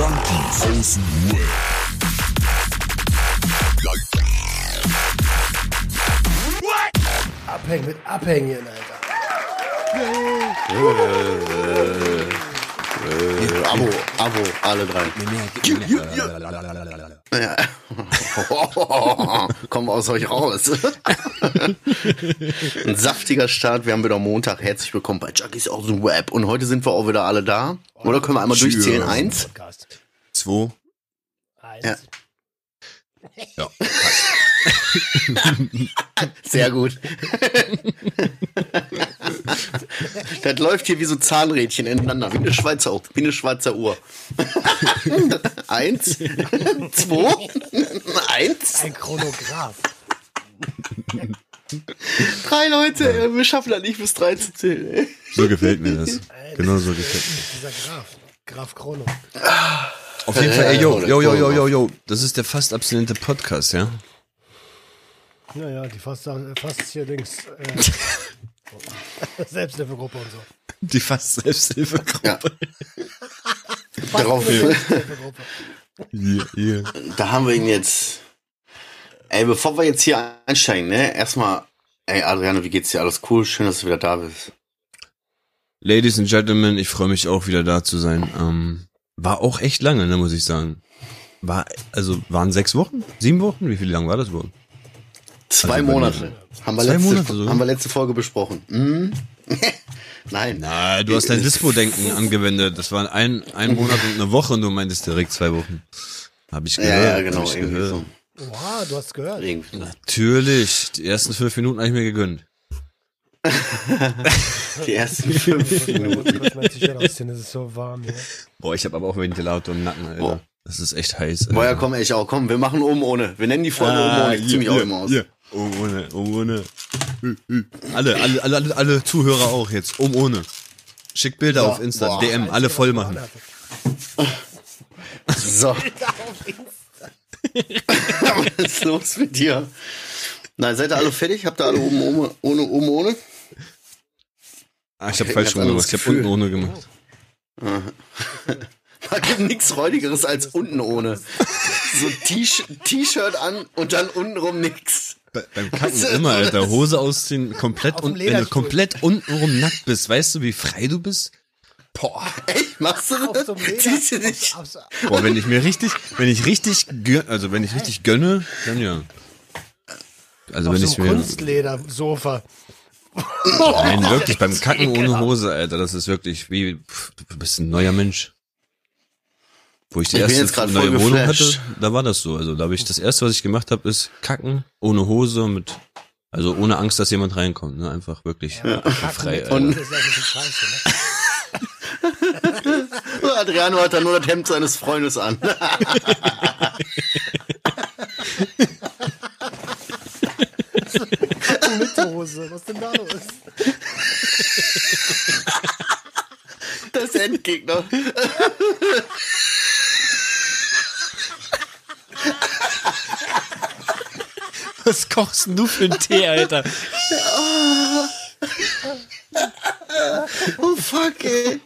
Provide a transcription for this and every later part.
Junkies aus dem Web. Abhängen mit Abhängen, Alter. Abo, Abo, alle drei. Ja. Kommen wir aus euch raus. Ein saftiger Start. Wir haben wieder Montag. Herzlich willkommen bei Junkies aus dem Web. Und heute sind wir auch wieder alle da. Oder können wir einmal durchzählen? Eins. Zwei. Eins. Ja. Ja. Sehr gut. das läuft hier wie so Zahnrädchen ineinander, wie eine Schweizer, wie eine Schweizer Uhr. Eins, zwei, eins, Ein Chronograph. drei Leute. ey, Wir schaffen das nicht bis drei zu zählen. So gefällt mir das. Genau so gefällt mir. Dieser Graph. Graph Chrono. Auf jeden Fall, ey, yo, yo, yo, yo, yo, yo. Das ist der fast abstinente Podcast, ja? Naja, die fast, fast hier Dings. Äh, Selbsthilfegruppe und so. Die fast Selbsthilfegruppe. Ja. Darauf, Selbsthilfegruppe. Hier, hier. da haben wir ihn jetzt. Ey, bevor wir jetzt hier einsteigen, ne, erstmal, ey, Adriano, wie geht's dir? Alles cool? Schön, dass du wieder da bist. Ladies and Gentlemen, ich freue mich auch wieder da zu sein. Ähm, war auch echt lange, ne, muss ich sagen. War, also, waren sechs Wochen? Sieben Wochen? Wie viel lang war das wohl? Zwei Also Monate. Haben wir, Zwei letzte, Monate sogar? haben wir letzte Folge besprochen. Hm? Nein. Na, du hast dein Dispo-Denken angewendet. Das waren ein, ein Monat und eine Woche und du meintest direkt zwei Wochen. Hab ich Ja, gehört. ja, genau. Hab ich Irgendwie gehört. so. Wow, du hast gehört. Irgendwie. Natürlich. Die ersten fünf Minuten habe ich mir gegönnt. Die ersten fünf Minuten. Kurz mein T-Shirt ausziehen, es ist so warm hier. Boah, ich habe aber auch Ventilator im Nacken, Alter. Boah. Das ist echt heiß. Alter. Boah, ja, komm, ich auch. Komm, wir machen oben ohne. Wir nennen die Folge oben ohne. Ich zieh mich auch immer aus. Um ohne, um ohne. Alle, alle, alle, alle, alle Zuhörer auch jetzt. Um ohne. Schick Bilder auf Insta, boah. DM, alle voll machen. So. Was ist los mit dir? Nein, seid ihr alle fertig? Habt ihr alle oben ohne, ohne oben ohne? Ah, ich falsch hab rum gemacht. Ich Gefühl. unten ohne gemacht. Da gibt nichts Räudigeres als unten ohne. So T-Sh- T-Shirt an und dann untenrum nix. Be beim Kacken immer, Alter. Hose ausziehen, komplett und wenn du komplett untenrum nackt bist, weißt du, wie frei du bist? Boah. Echt? Machst du Auf das? so. Ziehst du aufs- Boah, wenn ich mir richtig, wenn ich richtig, also wenn ich richtig gönne, dann ja. Also Auf wenn so ich mir, Kunstledersofa. nein, wirklich beim Kacken ohne Hose, Alter, das ist wirklich wie, pff, du bist ein neuer Mensch. Wo ich die Ich bin erste jetzt neue voll Wohnung hatte, da war das so. Also da habe ich das erste, was ich gemacht habe, ist kacken ohne Hose mit, also ohne Angst, dass jemand reinkommt, ne? Einfach wirklich frei. Und ja bisschen scheiße, ne? Adriano hat dann nur das Hemd seines Freundes an. Mit Hose. Was denn da los? Das Endgegner. Was kochst du für einen Tee, Alter? Oh fuck, ey.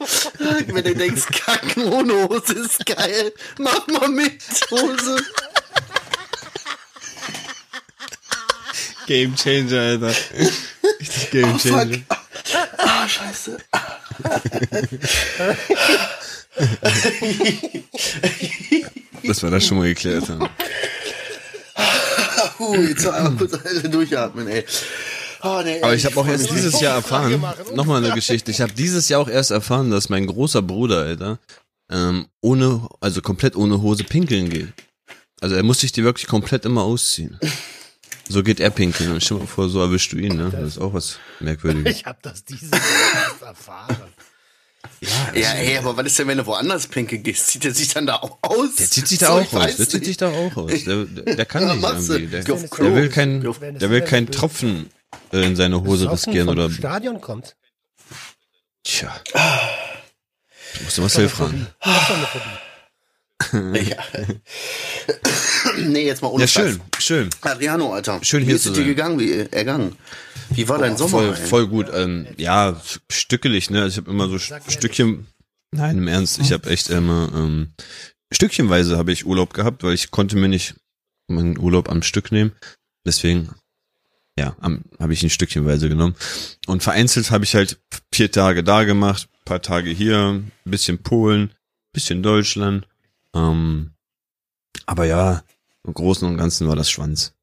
Wenn du denkst, kacken ohne Hose ist geil, mach mal mit Hose. Game Changer, Alter. Richtig Game Changer. Ah, scheiße. Dass wir das schon mal geklärt haben. Uh, jetzt einmal kurz durchatmen, ey. Oh, nee, Aber ich habe auch erst dieses. Jahr erfahren, nochmal eine Geschichte, ich habe dieses Jahr auch erst erfahren, dass mein großer Bruder, Alter, ähm, ohne, also komplett ohne Hose pinkeln geht. Also er muss sich die wirklich komplett immer ausziehen. So geht er pinkeln. Und stell mal vor, so erwischst du ihn, ne? Das ist auch was Merkwürdiges. Ich habe das dieses Jahr erst erfahren. Ja, ey, aber was ist denn, wenn du woanders pinkeln gehst? Zieht er sich dann da auch aus? Der zieht sich da So, auch ich aus. Der zieht nicht. sich da auch aus. Der, der, der kann Ja, nicht irgendwie. Der, der will kein, Geh auf- der will keinen Tropfen äh, in seine Hose riskieren oder. Stadion kommt. Tja. Du musst Marcel fragen. Das ist doch eine Phobie. Ja. nee, jetzt mal ohne Ja, Scheiß. schön, schön. Adriano, Alter. Schön Wie hier ist zu es dir sein. gegangen, wie ergangen? Wie war dein Sommer? voll, ey? voll gut. Ähm, ja, stückelig, ne? Ich habe immer so St- Stückchen. Nein, im Ernst, ich habe echt immer ähm, stückchenweise habe ich Urlaub gehabt, weil ich konnte mir nicht meinen Urlaub am Stück nehmen. Deswegen, ja, habe ich ihn stückchenweise genommen. Und vereinzelt habe ich halt vier Tage da gemacht, paar Tage hier, ein bisschen Polen, bisschen Deutschland. Ähm, aber ja, im Großen und Ganzen war das Schwanz.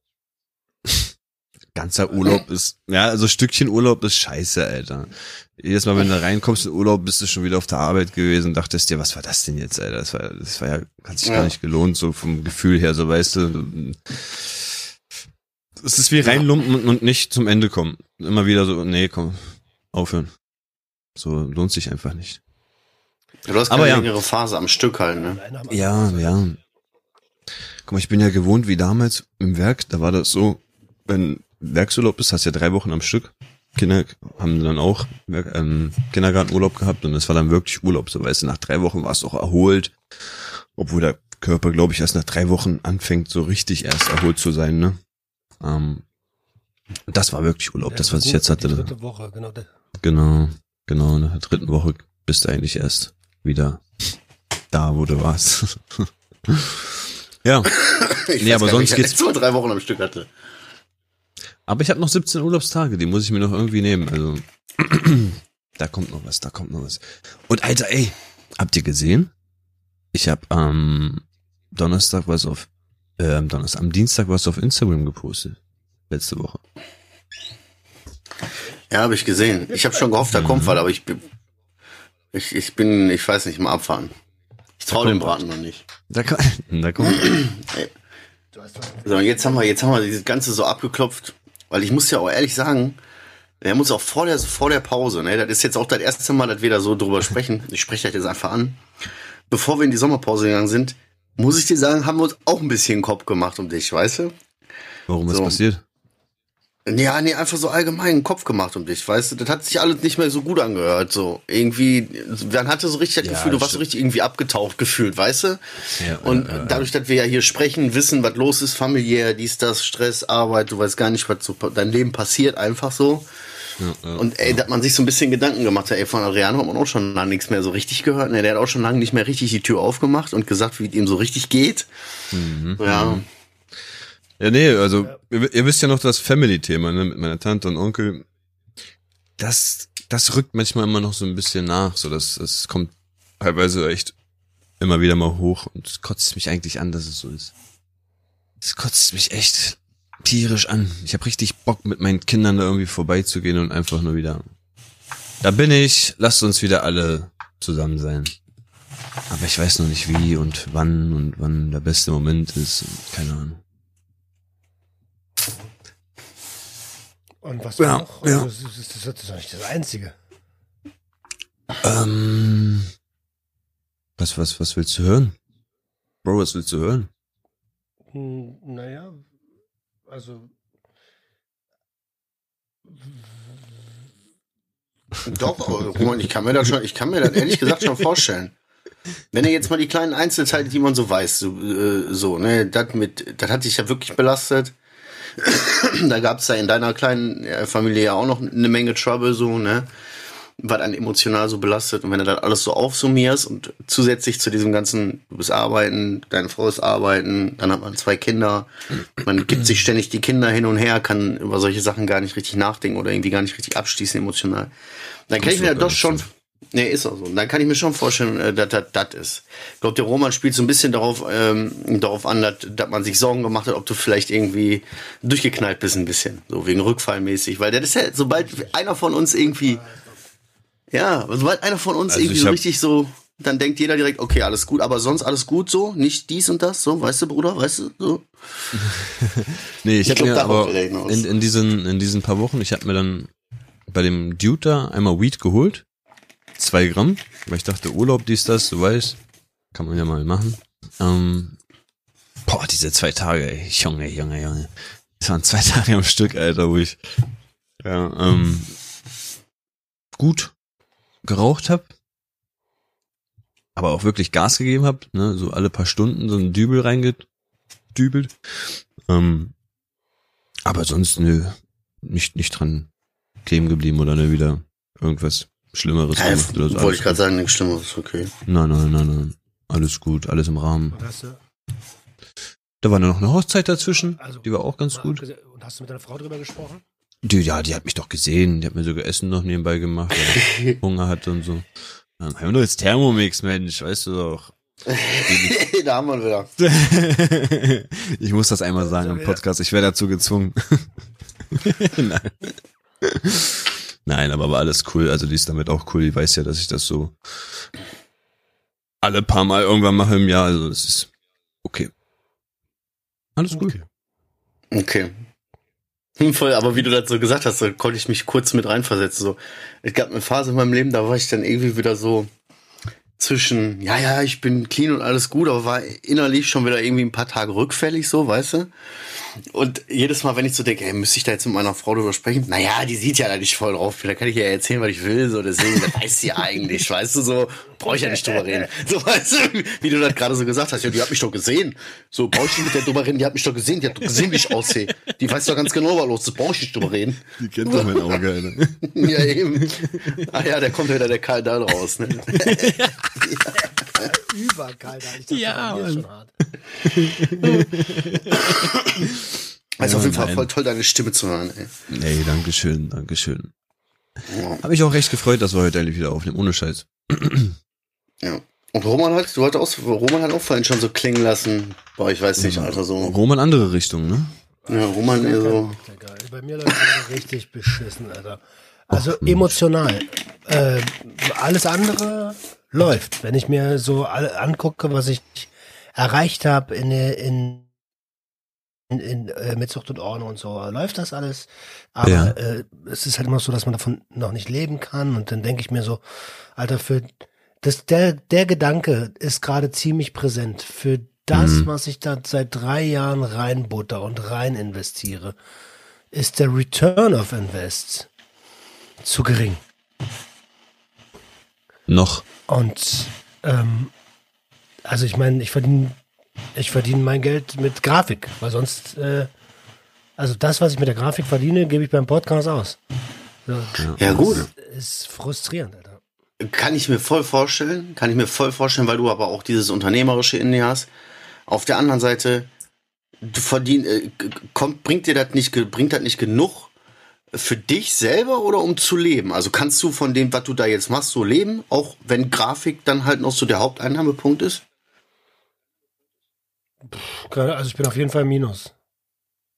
Ganzer Urlaub ist, ja, also Stückchen Urlaub ist scheiße, Alter. Jedes Mal, wenn du reinkommst in Urlaub, bist du schon wieder auf der Arbeit gewesen, dachtest dir, was war das denn jetzt, Alter? Das war, das war ja, hat sich ja. gar nicht gelohnt, so vom Gefühl her, so weißt du. Es ist wie reinlumpen und nicht zum Ende kommen. Immer wieder so, nee, komm, aufhören. So lohnt sich einfach nicht. Ja, du hast keine Aber längere ja. Phase am Stück halt, ne? Ja, ja. Guck mal, ich bin ja gewohnt wie damals im Werk, da war das so, wenn Werksurlaub ist, hast ja drei Wochen am Stück. Kinder haben dann auch ähm, Kindergartenurlaub gehabt und es war dann wirklich Urlaub. So weißt du, nach drei Wochen war es auch erholt, obwohl der Körper, glaube ich, erst nach drei Wochen anfängt, so richtig erst erholt zu sein. Ne? Ähm, das war wirklich Urlaub, ja, das was ich jetzt hatte. Dritte Woche, genau. Genau, genau. In der dritten Woche bist du eigentlich erst wieder da, wo du warst. ja. Ich nee, aber sonst geht's. Ich drei Wochen am Stück hatte. Aber ich habe noch 17 Urlaubstage, die muss ich mir noch irgendwie nehmen. Also da kommt noch was, da kommt noch was. Und Alter, ey, habt ihr gesehen? Ich habe am Donnerstag was auf, äh, am Donnerstag, am Dienstag was auf Instagram gepostet. Letzte Woche. Ja, habe ich gesehen. Ich habe schon gehofft, da kommt mhm. was, aber ich bin, ich, ich bin, ich weiß nicht, mal abfahren. Ich traue dem Braten noch nicht. Da, da kommt. so, jetzt haben wir, jetzt haben wir dieses Ganze so abgeklopft. Weil ich muss ja auch ehrlich sagen, er muss auch vor der, vor der Pause, ne, das ist jetzt auch das erste Mal, dass wir da so drüber sprechen. Ich spreche das jetzt einfach an. Bevor wir in die Sommerpause gegangen sind, muss ich dir sagen, haben wir uns auch ein bisschen Kopf gemacht um dich, weißt du? Warum, so. passiert? Ja, nee, einfach so allgemein einen Kopf gemacht um dich, weißt du? Das hat sich alles nicht mehr so gut angehört, so. Irgendwie, man hatte so richtig das ja, Gefühl, du warst so richtig irgendwie abgetaucht gefühlt, weißt du? Ja, und ja, dadurch, dass wir ja hier sprechen, wissen, was los ist, familiär, dies, das, Stress, Arbeit, du weißt gar nicht, was so dein Leben passiert, einfach so. und ey, dass man sich so ein bisschen Gedanken gemacht hat, ey, von Adriano hat man auch schon lange nichts mehr so richtig gehört. Ne? Der hat auch schon lange nicht mehr richtig die Tür aufgemacht und gesagt, wie es ihm so richtig geht. Mhm. Ja. Mhm. Ja, nee, also. Ihr, ihr, wisst ja noch das Family-Thema, ne, mit meiner Tante und Onkel. Das, das rückt manchmal immer noch so ein bisschen nach, so dass das kommt teilweise echt immer wieder mal hoch und es kotzt mich eigentlich an, dass es so ist. Es kotzt mich echt tierisch an. Ich habe richtig Bock, mit meinen Kindern da irgendwie vorbeizugehen und einfach nur wieder. Da bin ich, lasst uns wieder alle zusammen sein. Aber ich weiß noch nicht wie und wann und wann der beste Moment ist. Keine Ahnung. Und was ja, noch? Ja. Also, das, ist, das ist doch nicht das Einzige. Ähm, was, was, was willst du hören? Bro, was willst du hören? Hm, naja, also. Doch, Roman, ich kann mir das schon, ich kann mir das ehrlich gesagt schon vorstellen. Wenn er jetzt mal die kleinen Einzelteile, die man so weiß, so, äh, so ne, das mit, das hat sich ja wirklich belastet. da gab es ja in deiner kleinen Familie ja auch noch eine Menge Trouble, so, ne? Was dann emotional so belastet. Und wenn du das alles so aufsummierst und zusätzlich zu diesem ganzen, du bist arbeiten, deine Frau ist arbeiten, dann hat man zwei Kinder, man gibt sich ständig die Kinder hin und her, kann über solche Sachen gar nicht richtig nachdenken oder irgendwie gar nicht richtig abschließen emotional. Dann kann ich mir das doch schon, Nee, ist auch so. Dann kann ich mir schon vorstellen, äh, dass das das ist. Ich glaube, der Roman spielt so ein bisschen darauf, ähm, darauf an, dass, man sich Sorgen gemacht hat, ob du vielleicht irgendwie durchgeknallt bist ein bisschen. So wegen Rückfallmäßig. Weil der ist ja, sobald einer von uns irgendwie, ja, sobald einer von uns also irgendwie so richtig so, dann denkt jeder direkt, okay, alles gut, aber sonst alles gut so, nicht dies und das, so, weißt du, Bruder, weißt du, so. nee, ich, ich habe mir aber in, in diesen, in diesen paar Wochen, ich habe mir dann bei dem Dude da einmal Weed geholt zwei Gramm, weil ich dachte, Urlaub, dies, das, du weißt, kann man ja mal machen. Ähm, boah, diese zwei Tage, ey, Junge, Junge, Junge. Das waren zwei Tage am Stück, Alter, wo ich ja, ähm, gut geraucht hab, aber auch wirklich Gas gegeben hab, ne, so alle paar Stunden so ein Dübel reingedübelt. Ähm, aber sonst, nö, nicht, nicht dran kleben geblieben oder ne, wieder irgendwas Schlimmeres ja, gemacht oder so. Wollte ich gerade sagen, nichts Schlimmeres, okay. Nein, nein, nein, nein. Alles gut, alles im Rahmen. Da war noch eine Hochzeit dazwischen, also, die war auch ganz gut. Und hast du mit deiner Frau drüber gesprochen? Die, ja, die hat mich doch gesehen, die hat mir sogar Essen noch nebenbei gemacht, weil ich Hunger hatte und so. Dann haben wir nur jetzt Thermomix, Mensch, weißt du doch. da haben wir wieder. ich muss das einmal sagen im Podcast, ich werde dazu gezwungen. Nein. Nein, aber war alles cool. Also die ist damit auch cool. Die weiß ja, dass ich das so alle paar Mal irgendwann mache im Jahr. Also das ist okay. Alles gut. Okay. Okay. Hm, Voll, aber wie du das so gesagt hast, da konnte ich mich kurz mit reinversetzen. So, es gab eine Phase in meinem Leben, da war ich dann irgendwie wieder so zwischen, ja, ja, ich bin clean und alles gut, aber war innerlich schon wieder irgendwie ein paar Tage rückfällig, so, weißt du? Und jedes Mal, wenn ich so denke, ey, müsste ich da jetzt mit meiner Frau drüber sprechen? Naja, die sieht ja da nicht voll drauf. Da kann ich ja erzählen, was ich will, so, deswegen, das weiß sie eigentlich, weißt du, so, brauche ich ja nicht drüber reden. So, weißt du, wie du das gerade so gesagt hast, ja, die hat mich doch gesehen. So, brauche ich nicht mit der drüber reden, die hat mich doch gesehen, die hat doch gesehen, wie ich aussehe. Die weiß doch ganz genau, was los ist, brauche ich nicht drüber reden. Die kennt doch mein Auge, Alter. Ja, eben. Ah ja, da kommt wieder der Karl da raus, ne? Überkalt, ich dachte, Ja, bei mir ist Mann. schon hart. Also auf jeden Fall nein. voll toll, deine Stimme zu hören, ey. Nee, danke schön, danke schön. Ja. Hab mich auch recht gefreut, dass wir heute endlich wieder aufnehmen, ohne Scheiß. Ja. Und Roman hat, du hattest auch, Roman hat auch vorhin schon so klingen lassen. Boah, ich weiß nicht, Alter, so. Roman andere Richtung, ne? Ja, Roman eher so. Ja, geil. Bei mir läuft es richtig beschissen, Alter. Also emotional. Äh, alles andere läuft. Wenn ich mir so alle angucke, was ich erreicht habe in, in, in, in äh, mit Zucht und Ordnung und so, läuft das alles. Aber Ja. äh, es ist halt immer so, dass man davon noch nicht leben kann. Und dann denke ich mir so, Alter, für das, der, der Gedanke ist gerade ziemlich präsent. Für das, Mhm. was ich da seit drei Jahren reinbutter und rein investiere, ist der Return of Invest zu gering. Noch. Und ähm, also ich meine, ich verdiene ich verdiene mein Geld mit Grafik, weil sonst äh, also das, was ich mit der Grafik verdiene, gebe ich beim Podcast aus. So, Ja, gut. Ist frustrierend, Alter. Kann ich mir voll vorstellen, kann ich mir voll vorstellen, weil du aber auch dieses Unternehmerische in dir hast. Auf der anderen Seite, du verdien, äh, kommt, bringt dir das nicht, bringt das nicht genug für dich selber oder um zu leben? Also kannst du von dem, was du da jetzt machst, so leben, auch wenn Grafik dann halt noch so der Haupteinnahmepunkt ist? Also ich bin auf jeden Fall Minus.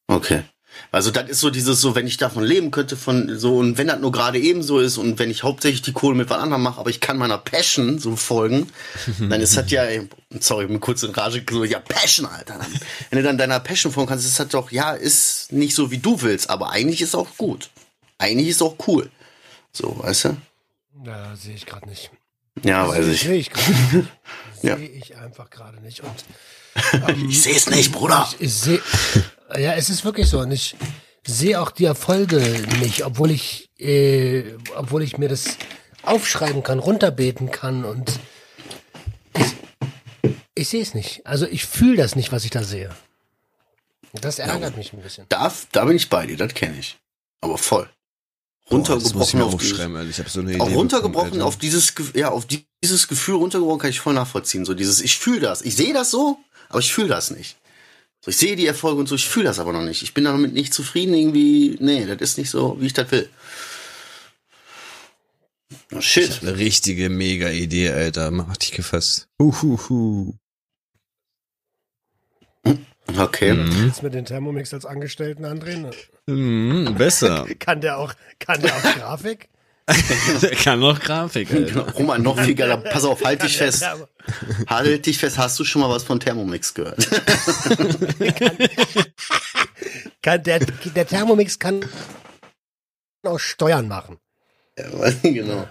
Okay. Also das ist so dieses so, wenn ich davon leben könnte von so und wenn das nur gerade eben so ist und wenn ich hauptsächlich die Kohle mit was anderem mache, aber ich kann meiner Passion so folgen, dann ist das ja, sorry, ich bin kurz in Rage, so, ja Passion, Alter. Dann, wenn du dann deiner Passion folgen kannst, ist das doch, ja, ist nicht so wie du willst, aber eigentlich ist auch gut. Eigentlich ist auch cool. So, weißt du? Ja, sehe ich gerade nicht. Ja, weiß ich. Sehe ich gerade nicht. Ja. Sehe ich einfach gerade nicht. Und Ich sehe es nicht, Bruder. Ich, ich sehe, ja, es ist wirklich so. Und ich sehe auch die Erfolge nicht, obwohl ich, äh, obwohl ich mir das aufschreiben kann, runterbeten kann und ich, ich sehe es nicht. Also ich fühle das nicht, was ich da sehe. Das ärgert mich ein bisschen. Da, da bin ich bei dir, das kenne ich. Aber voll. Das Runtergebrochen auf dieses- aufschreiben, Alter. Ich habe so eine Idee. auch runtergebrochen bekommen, auf dieses, ja, auf die- dieses Gefühl runtergebrochen kann ich voll nachvollziehen. So dieses, ich fühle das. Ich sehe das so, aber ich fühle das nicht. So, ich sehe die Erfolge und so, ich fühle das aber noch nicht. Ich bin damit nicht zufrieden irgendwie. Nee, das ist nicht so, wie ich das will. Oh, shit. hab eine richtige mega Idee, Alter. Mach dich gefasst. Huhuhu. Okay. Mhm. Jetzt mit den Thermomix als Angestellten andrehen. Mhm, besser. Kann der auch, kann der auch Grafik? Der kann noch Grafik, Alter. Roman, noch viel geiler. Pass auf, halt dich fest. Halt dich fest. Hast du schon mal was von Thermomix gehört? kann der, der Thermomix kann auch Steuern machen. Ja, genau.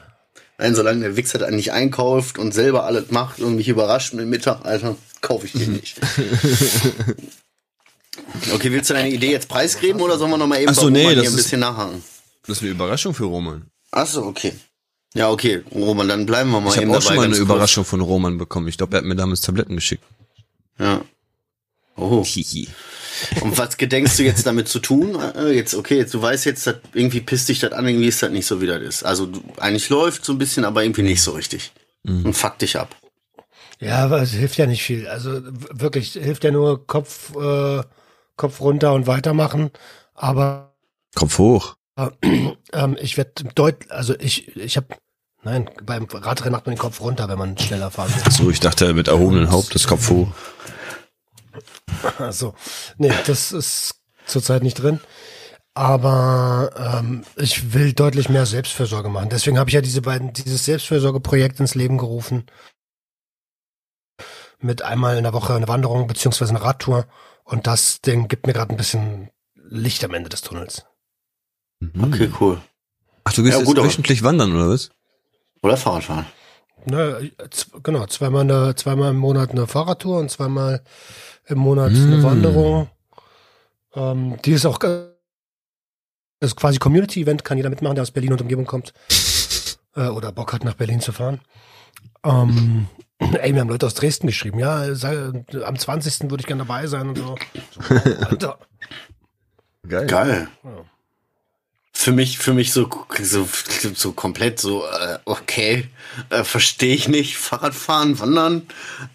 Nein, solange der Wichser dann nicht einkauft und selber alles macht und mich überrascht mit dem Mittag, Alter, kaufe ich den nicht. okay, willst du deine Idee jetzt preisgeben oder sollen wir noch mal eben Ach so, bei nee, hier ein ist- bisschen nachhaken? Das ist eine Überraschung für Roman. Ach so, okay. Ja, okay, Roman, dann bleiben wir mal Ich eben habe auch schon mal eine kurz. Überraschung von Roman bekommen. Ich glaube, er hat mir damals Tabletten geschickt. Ja. Oh. Hihi. Und was gedenkst du jetzt damit zu tun? Äh, Jetzt, okay, jetzt, du weißt jetzt, dass irgendwie pisst dich das an, irgendwie ist das nicht so, wie das ist. Also, du, eigentlich läuft so ein bisschen, aber irgendwie nicht so richtig. Mhm. Und fuck dich ab. Ja, aber es hilft ja nicht viel. Also wirklich, hilft ja nur Kopf, äh, Kopf runter und weitermachen. Aber Kopf hoch. Ähm, ich werde deut, also ich, ich habe, nein, beim Radrennen macht man den Kopf runter, wenn man schneller fahren will. So, ich dachte mit erhobenem Haupt das Kopf hoch. Also, nee, das ist zurzeit nicht drin. Aber ähm, ich will deutlich mehr Selbstfürsorge machen. Deswegen habe ich ja diese beiden, dieses Selbstfürsorgeprojekt ins Leben gerufen. Mit einmal in der Woche eine Wanderung beziehungsweise eine Radtour. Und das Ding gibt mir gerade ein bisschen Licht am Ende des Tunnels. Mhm. Okay, cool. Ach, du gehst Ja, jetzt gut, aber- wöchentlich wandern, oder was? Oder Fahrradfahren. Ne, genau, zweimal, eine, zweimal im Monat eine Fahrradtour und zweimal im Monat eine Mm. Wanderung. Ähm, die ist auch äh, ist quasi Community-Event, kann jeder mitmachen, der aus Berlin und Umgebung kommt. Äh, oder Bock hat, nach Berlin zu fahren. Ähm, ey, mir haben Leute aus Dresden geschrieben, ja, sei, am 20. würde ich gerne dabei sein und so. so Alter. Geil. Geil. Ja. Für mich, für mich so, so, so komplett so, äh, okay, äh, verstehe ich nicht. Fahrradfahren, wandern.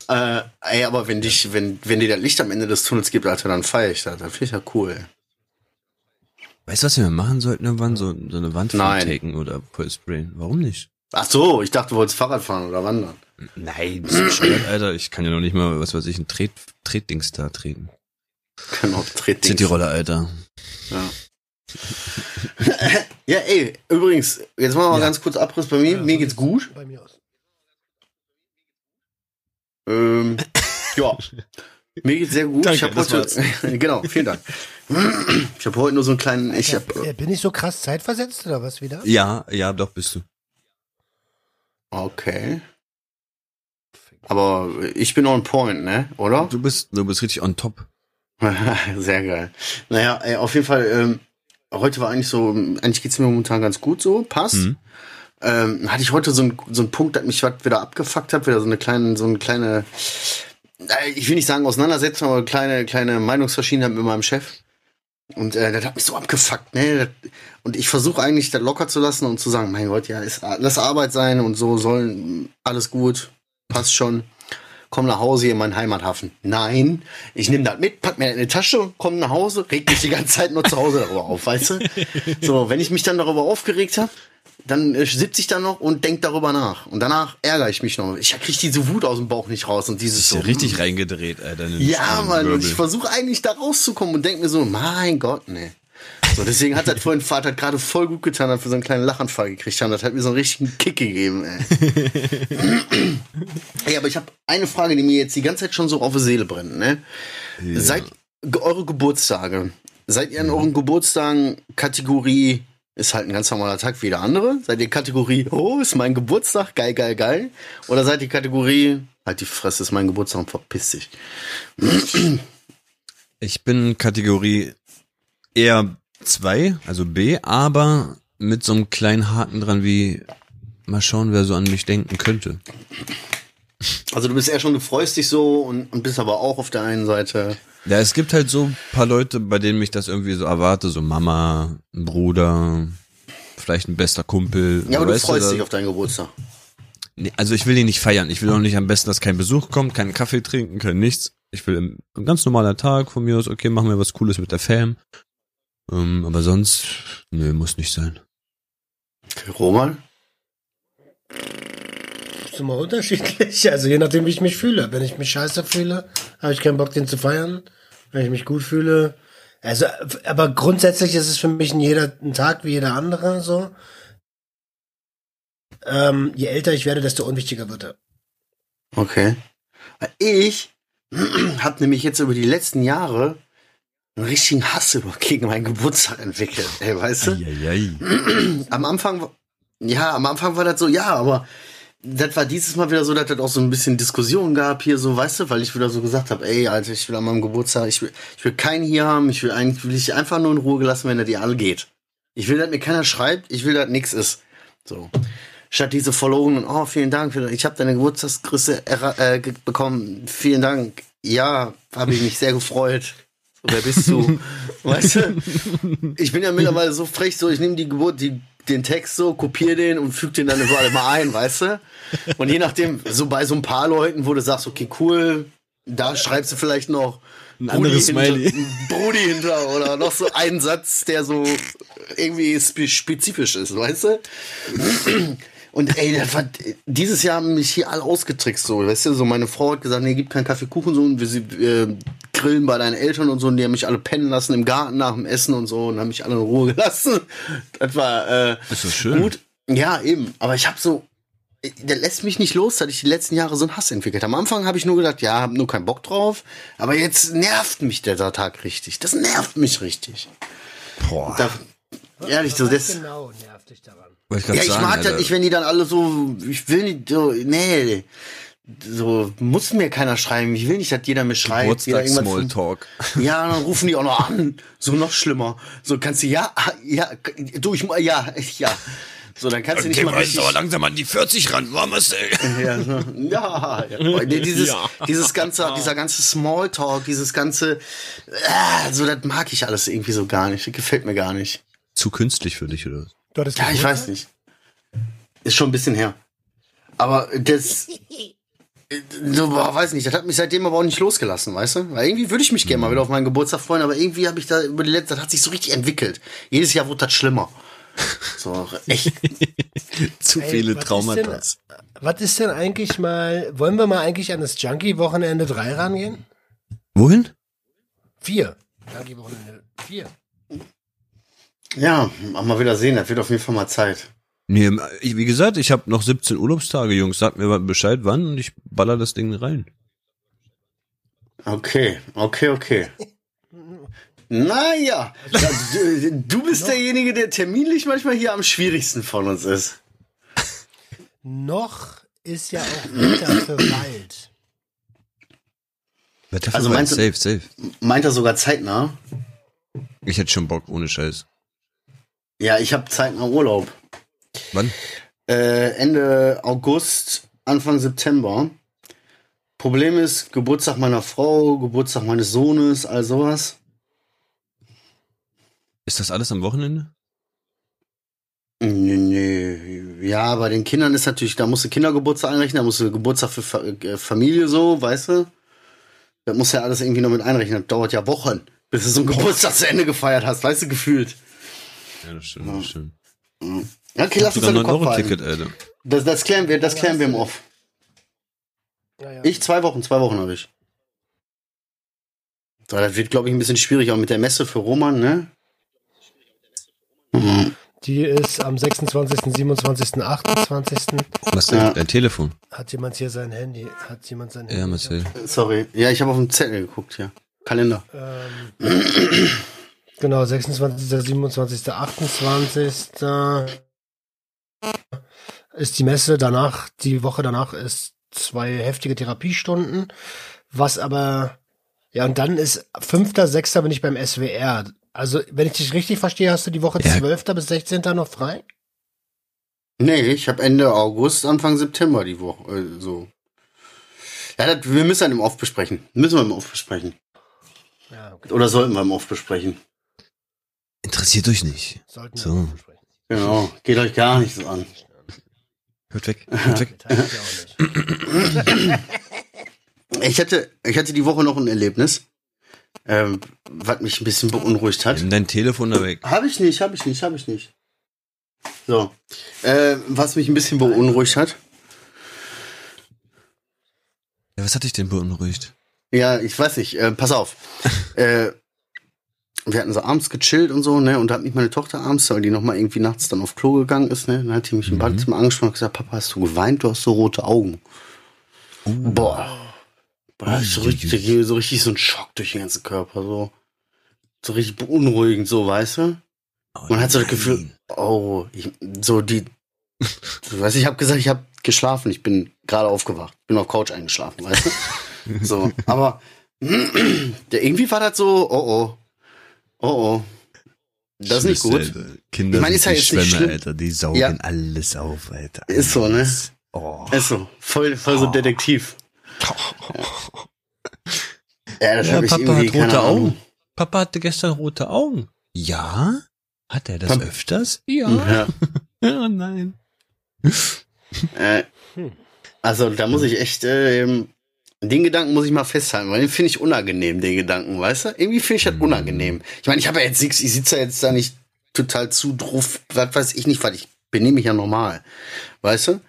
Äh, ey, aber wenn dich, wenn, wenn dir das Licht am Ende des Tunnels gibt, Alter, dann feiere ich das. Das finde ich ja cool. Weißt du, was wir machen sollten irgendwann? So, so eine Wand taken oder vollsprayen. Warum nicht? Ach so, ich dachte, du wolltest Fahrrad fahren oder wandern. Nein, bescheuert, Alter. Ich kann ja noch nicht mal, was weiß ich, ein Tret, Tretdings da treten. Genau, die Rolle, Alter. Ja. Ja, ey, übrigens, jetzt machen wir mal Ja. ganz kurz Abriss bei mir. Ja, mir geht's gut. Bei mir aus. Ähm, ja. Mir geht's sehr gut. Danke, ich habe das heute, genau, vielen Dank. Ich habe heute nur so einen kleinen, ich habe, Äh, Bin ich so krass zeitversetzt oder was wieder? Ja, ja, doch bist du. okay. Aber ich bin on point, ne? Oder? Du bist, du bist richtig on top. Sehr geil. Naja, ey, auf jeden Fall, ähm, heute war eigentlich so, eigentlich geht's mir momentan ganz gut so, passt. Mhm. Ähm, hatte ich heute so einen so einen Punkt, dass mich wieder abgefuckt hat, wieder so eine kleine, so eine kleine, äh, ich will nicht sagen Auseinandersetzung, aber kleine, kleine Meinungsverschiedenheit mit meinem Chef. Und äh, das hat mich so abgefuckt, ne? Und ich versuche eigentlich das locker zu lassen und zu sagen, mein Gott, ja, ist, lass Arbeit sein und so soll alles gut, passt schon. Komm nach Hause hier in meinen Heimathafen. Nein, ich nehme das mit, pack mir in die Tasche, komm nach Hause, reg mich die ganze Zeit nur zu Hause darüber auf, weißt du? So, wenn ich mich dann darüber aufgeregt habe, dann äh, sitze ich da noch und denk darüber nach. Und danach ärgere ich mich noch. Ich krieg diese Wut aus dem Bauch nicht raus und dieses Ist so. ja richtig reingedreht, Alter. Ja, Mann, und ich versuche eigentlich da rauszukommen und denke mir so, mein Gott, ne. So, deswegen hat das vorhin Vater gerade voll gut getan, dass wir so einen kleinen Lachanfall gekriegt haben. Das hat mir so einen richtigen Kick gegeben, ey. ey, aber ich habe eine Frage, die mir jetzt die ganze Zeit schon so auf die Seele brennt, ne? Ja. Seid eure Geburtstage, seid ihr an euren Geburtstagen Kategorie, ist halt ein ganz normaler Tag wie jeder andere? Seid ihr Kategorie, oh, ist mein Geburtstag, geil, geil, geil? Oder seid ihr Kategorie, halt die Fresse, ist mein Geburtstag und verpiss dich? Ich bin Kategorie eher 2, also B, aber mit so einem kleinen Haken dran wie mal schauen, wer so an mich denken könnte. Also du bist eher schon, du freust dich so und, und bist aber auch auf der einen Seite. Ja, es gibt halt so ein paar Leute, bei denen mich das irgendwie so erwarte, so Mama, ein Bruder, vielleicht ein bester Kumpel. Ja, aber du freust da- dich auf deinen Geburtstag. Nee, also ich will ihn nicht feiern. Ich will auch nicht am besten, dass kein Besuch kommt, keinen Kaffee trinken, kein nichts. Ich will ein ganz normaler Tag von mir aus, okay, machen wir was Cooles mit der Fam. Ähm, aber sonst, nö, muss nicht sein. Okay, Roman? ist immer unterschiedlich. Also je nachdem, wie ich mich fühle. Wenn ich mich scheiße fühle, habe ich keinen Bock, den zu feiern. Wenn ich mich gut fühle. Also, aber grundsätzlich ist es für mich ein jeder ein Tag wie jeder andere so. Ähm, je älter ich werde, desto unwichtiger wird er. Okay. Ich habe nämlich jetzt über die letzten Jahre einen richtigen Hass über gegen meinen Geburtstag entwickelt. Ey, weißt du? Eieiei. am Anfang, ja, am Anfang war das so, ja, aber das war dieses Mal wieder so, dass das auch so ein bisschen Diskussion gab hier, so, weißt du, weil ich wieder so gesagt habe, ey, Alter, ich will an meinem Geburtstag, ich will, ich will keinen hier haben, ich will eigentlich, will ich einfach nur in Ruhe gelassen, wenn er dir alle geht. Ich will, dass mir keiner schreibt, ich will, dass nix ist. So. Statt diese verlogenen, oh, vielen Dank, ich habe deine Geburtstagsgrüße äh, bekommen, vielen Dank. Ja, habe ich mich sehr gefreut. Wer bist du? weißt du? Ich bin ja mittlerweile so frech, so ich nehme die Geburt, die den Text so, kopiere den und füge den dann überall mal ein, weißt du? Und je nachdem, so bei so ein paar Leuten, wo du sagst, okay, cool, da schreibst du vielleicht noch Ein anderes hinter, Smiley. Brudi hinter oder noch so einen Satz, der so irgendwie spe spezifisch ist, weißt du? Und ey, das war, dieses Jahr haben mich hier alle ausgetrickst, so, weißt du, so meine Frau hat gesagt, nee, gibt keinen Kaffeekuchen, so, und wir äh, grillen bei deinen Eltern und so, und die haben mich alle pennen lassen im Garten nach dem Essen und so, und haben mich alle in Ruhe gelassen. Das war, äh, Ist doch schön. gut. Ja, eben, aber ich habe so, der lässt mich nicht los, dass ich die letzten Jahre so einen Hass entwickelt. Am Anfang habe ich nur gedacht, ja, hab nur keinen Bock drauf, aber jetzt nervt mich der Tag richtig. Das nervt mich richtig. Boah. Da, ehrlich, so das. genau nervt dich daran? Ich Ja, ich sagen, mag das Alter. nicht, wenn die dann alle so, ich will nicht so, nee, so muss mir keiner schreiben. Ich will nicht, dass jeder mir schreibt. Geburtstags-Smalltalk. Ja, dann rufen die auch noch an. So noch schlimmer. So kannst du, ja, ja, du, ich, ja, ja. So, dann kannst du nicht mal richtig, langsam an die 40 ran, warmes ey. ja, so, ja, ja. Nee, dieses, dieses ganze, dieser ganze Smalltalk, dieses ganze, äh, so, das mag ich alles irgendwie so gar nicht. Das gefällt mir gar nicht. Zu künstlich für dich, oder was? Du Ja, ich weiß nicht. Ist schon ein bisschen her. Aber das. So, boah, weiß nicht, das hat mich seitdem aber auch nicht losgelassen, weißt du? Weil irgendwie würde ich mich gerne mal wieder auf meinen Geburtstag freuen, aber irgendwie habe ich da über die letzte, das hat sich so richtig entwickelt. Jedes Jahr wurde das schlimmer. So, echt. Zu Ey, viele was ist Traumata. denn- Was ist denn eigentlich mal, wollen wir mal eigentlich an das Junkie-Wochenende 3 rangehen? Wohin? Vier. Junkie-Wochenende 4. Ja, auch mal wieder sehen, das wird auf jeden Fall mal Zeit. Nee, ich, wie gesagt, ich habe noch 17 Urlaubstage, Jungs. Sagt mir Bescheid, wann und ich baller das Ding rein. Okay, okay, okay. Naja, ja, du, du bist derjenige, der terminlich manchmal hier am schwierigsten von uns ist. Noch ist ja auch Winter für Wald. Wetter Also meinst du- safe, safe. Meint er sogar zeitnah? Ich hätte schon Bock, ohne Scheiß. Ja, ich habe zeitnah Urlaub. Wann? Äh, Ende August, Anfang September. Problem ist, Geburtstag meiner Frau, Geburtstag meines Sohnes, all sowas. Ist das alles am Wochenende? Nee, nee. Ja, bei den Kindern ist natürlich, da musst du Kindergeburtstag einrechnen, da musst du Geburtstag für Fa äh, Familie so, weißt du? Da muss ja alles irgendwie noch mit einrechnen. Das dauert ja Wochen, bis du so einen Geburtstag zu Ende gefeiert hast, weißt du, gefühlt. Ja, das stimmt, das stimmt. Ja, Okay, lass uns Sogar an den 9 Kopf Euro halten. Ticket, Alter. Das, das klären wir, das klären wir im Off. Ja, ja. Ich zwei Wochen, zwei Wochen habe ich. So, das wird, glaube ich, ein bisschen schwierig, auch mit der Messe für Roman, ne? Mhm. Die ist am 26., 27., 28. Was denn? Ja. Dein Telefon? Hat jemand hier sein Handy? Hat jemand sein Handy? Ja, Marcel. Sorry. Ja, ich habe auf den Zettel geguckt hier. Kalender. Ähm, genau, 26., 27., 28. ist die Messe. Danach, die Woche danach ist zwei heftige Therapiestunden. Was aber, ja, und dann ist 5., 6. bin ich beim SWR. Also, wenn ich dich richtig verstehe, hast du die Woche Ja. 12. bis 16. noch frei? Nee, ich habe Ende August, Anfang September die Woche. Äh, so. Ja, das, wir müssen dann im Off besprechen. Müssen wir im Off besprechen. Ja, okay. Oder sollten wir im Off besprechen. Interessiert euch nicht. Sollten So. wir noch besprechen. Genau. Geht euch gar nicht so an. Hört weg. Hört weg. Ich hatte, ich hatte die Woche noch ein Erlebnis, ähm, was mich ein bisschen beunruhigt hat. Nimm dein Telefon da weg. Habe ich nicht, habe ich nicht, habe ich nicht. So. Äh, was mich ein bisschen beunruhigt hat. Ja, was hat dich denn beunruhigt? Ja, ich weiß nicht, äh, pass auf. äh, wir hatten so abends gechillt und so, ne, und da hat mich meine Tochter abends, weil die nochmal irgendwie nachts dann auf Klo gegangen ist, ne, dann hat die mich im Badezimmer angesprochen und gesagt, Papa, hast du geweint? Du hast so rote Augen. Boah. Boah, so richtig, so richtig so ein Schock durch den ganzen Körper, so. So richtig beunruhigend, so, weißt du? Oh, Man hat so das. Gefühl, oh, ich, so die, du weißt, ich habe gesagt, ich habe geschlafen, ich bin gerade aufgewacht, bin auf Couch eingeschlafen, weißt du? so, aber der, irgendwie war das so, oh oh, oh oh, das ist nicht gut. Kinder Ich meine, ist ja jetzt nicht Schwämme, schlimm. Alter. Die saugen Ja. alles auf, Alter. Ist so, ne? Oh. Ist so, voll, voll so Detektiv. Ja, das Ja, ich Papa irgendwie hat rote Ahnung. Augen. Papa hatte gestern rote Augen. Ja? Hat er das öfters? Ja. Ja. Oh nein. Äh, also da muss ich echt, ähm, den Gedanken muss ich mal festhalten, weil den finde ich unangenehm, den Gedanken, weißt du? Irgendwie finde ich das unangenehm. Ich meine, ich habe ja jetzt nichts, ich sitze ja jetzt da nicht total zu drauf, was weiß ich nicht, weil ich benehme mich ja normal, weißt du?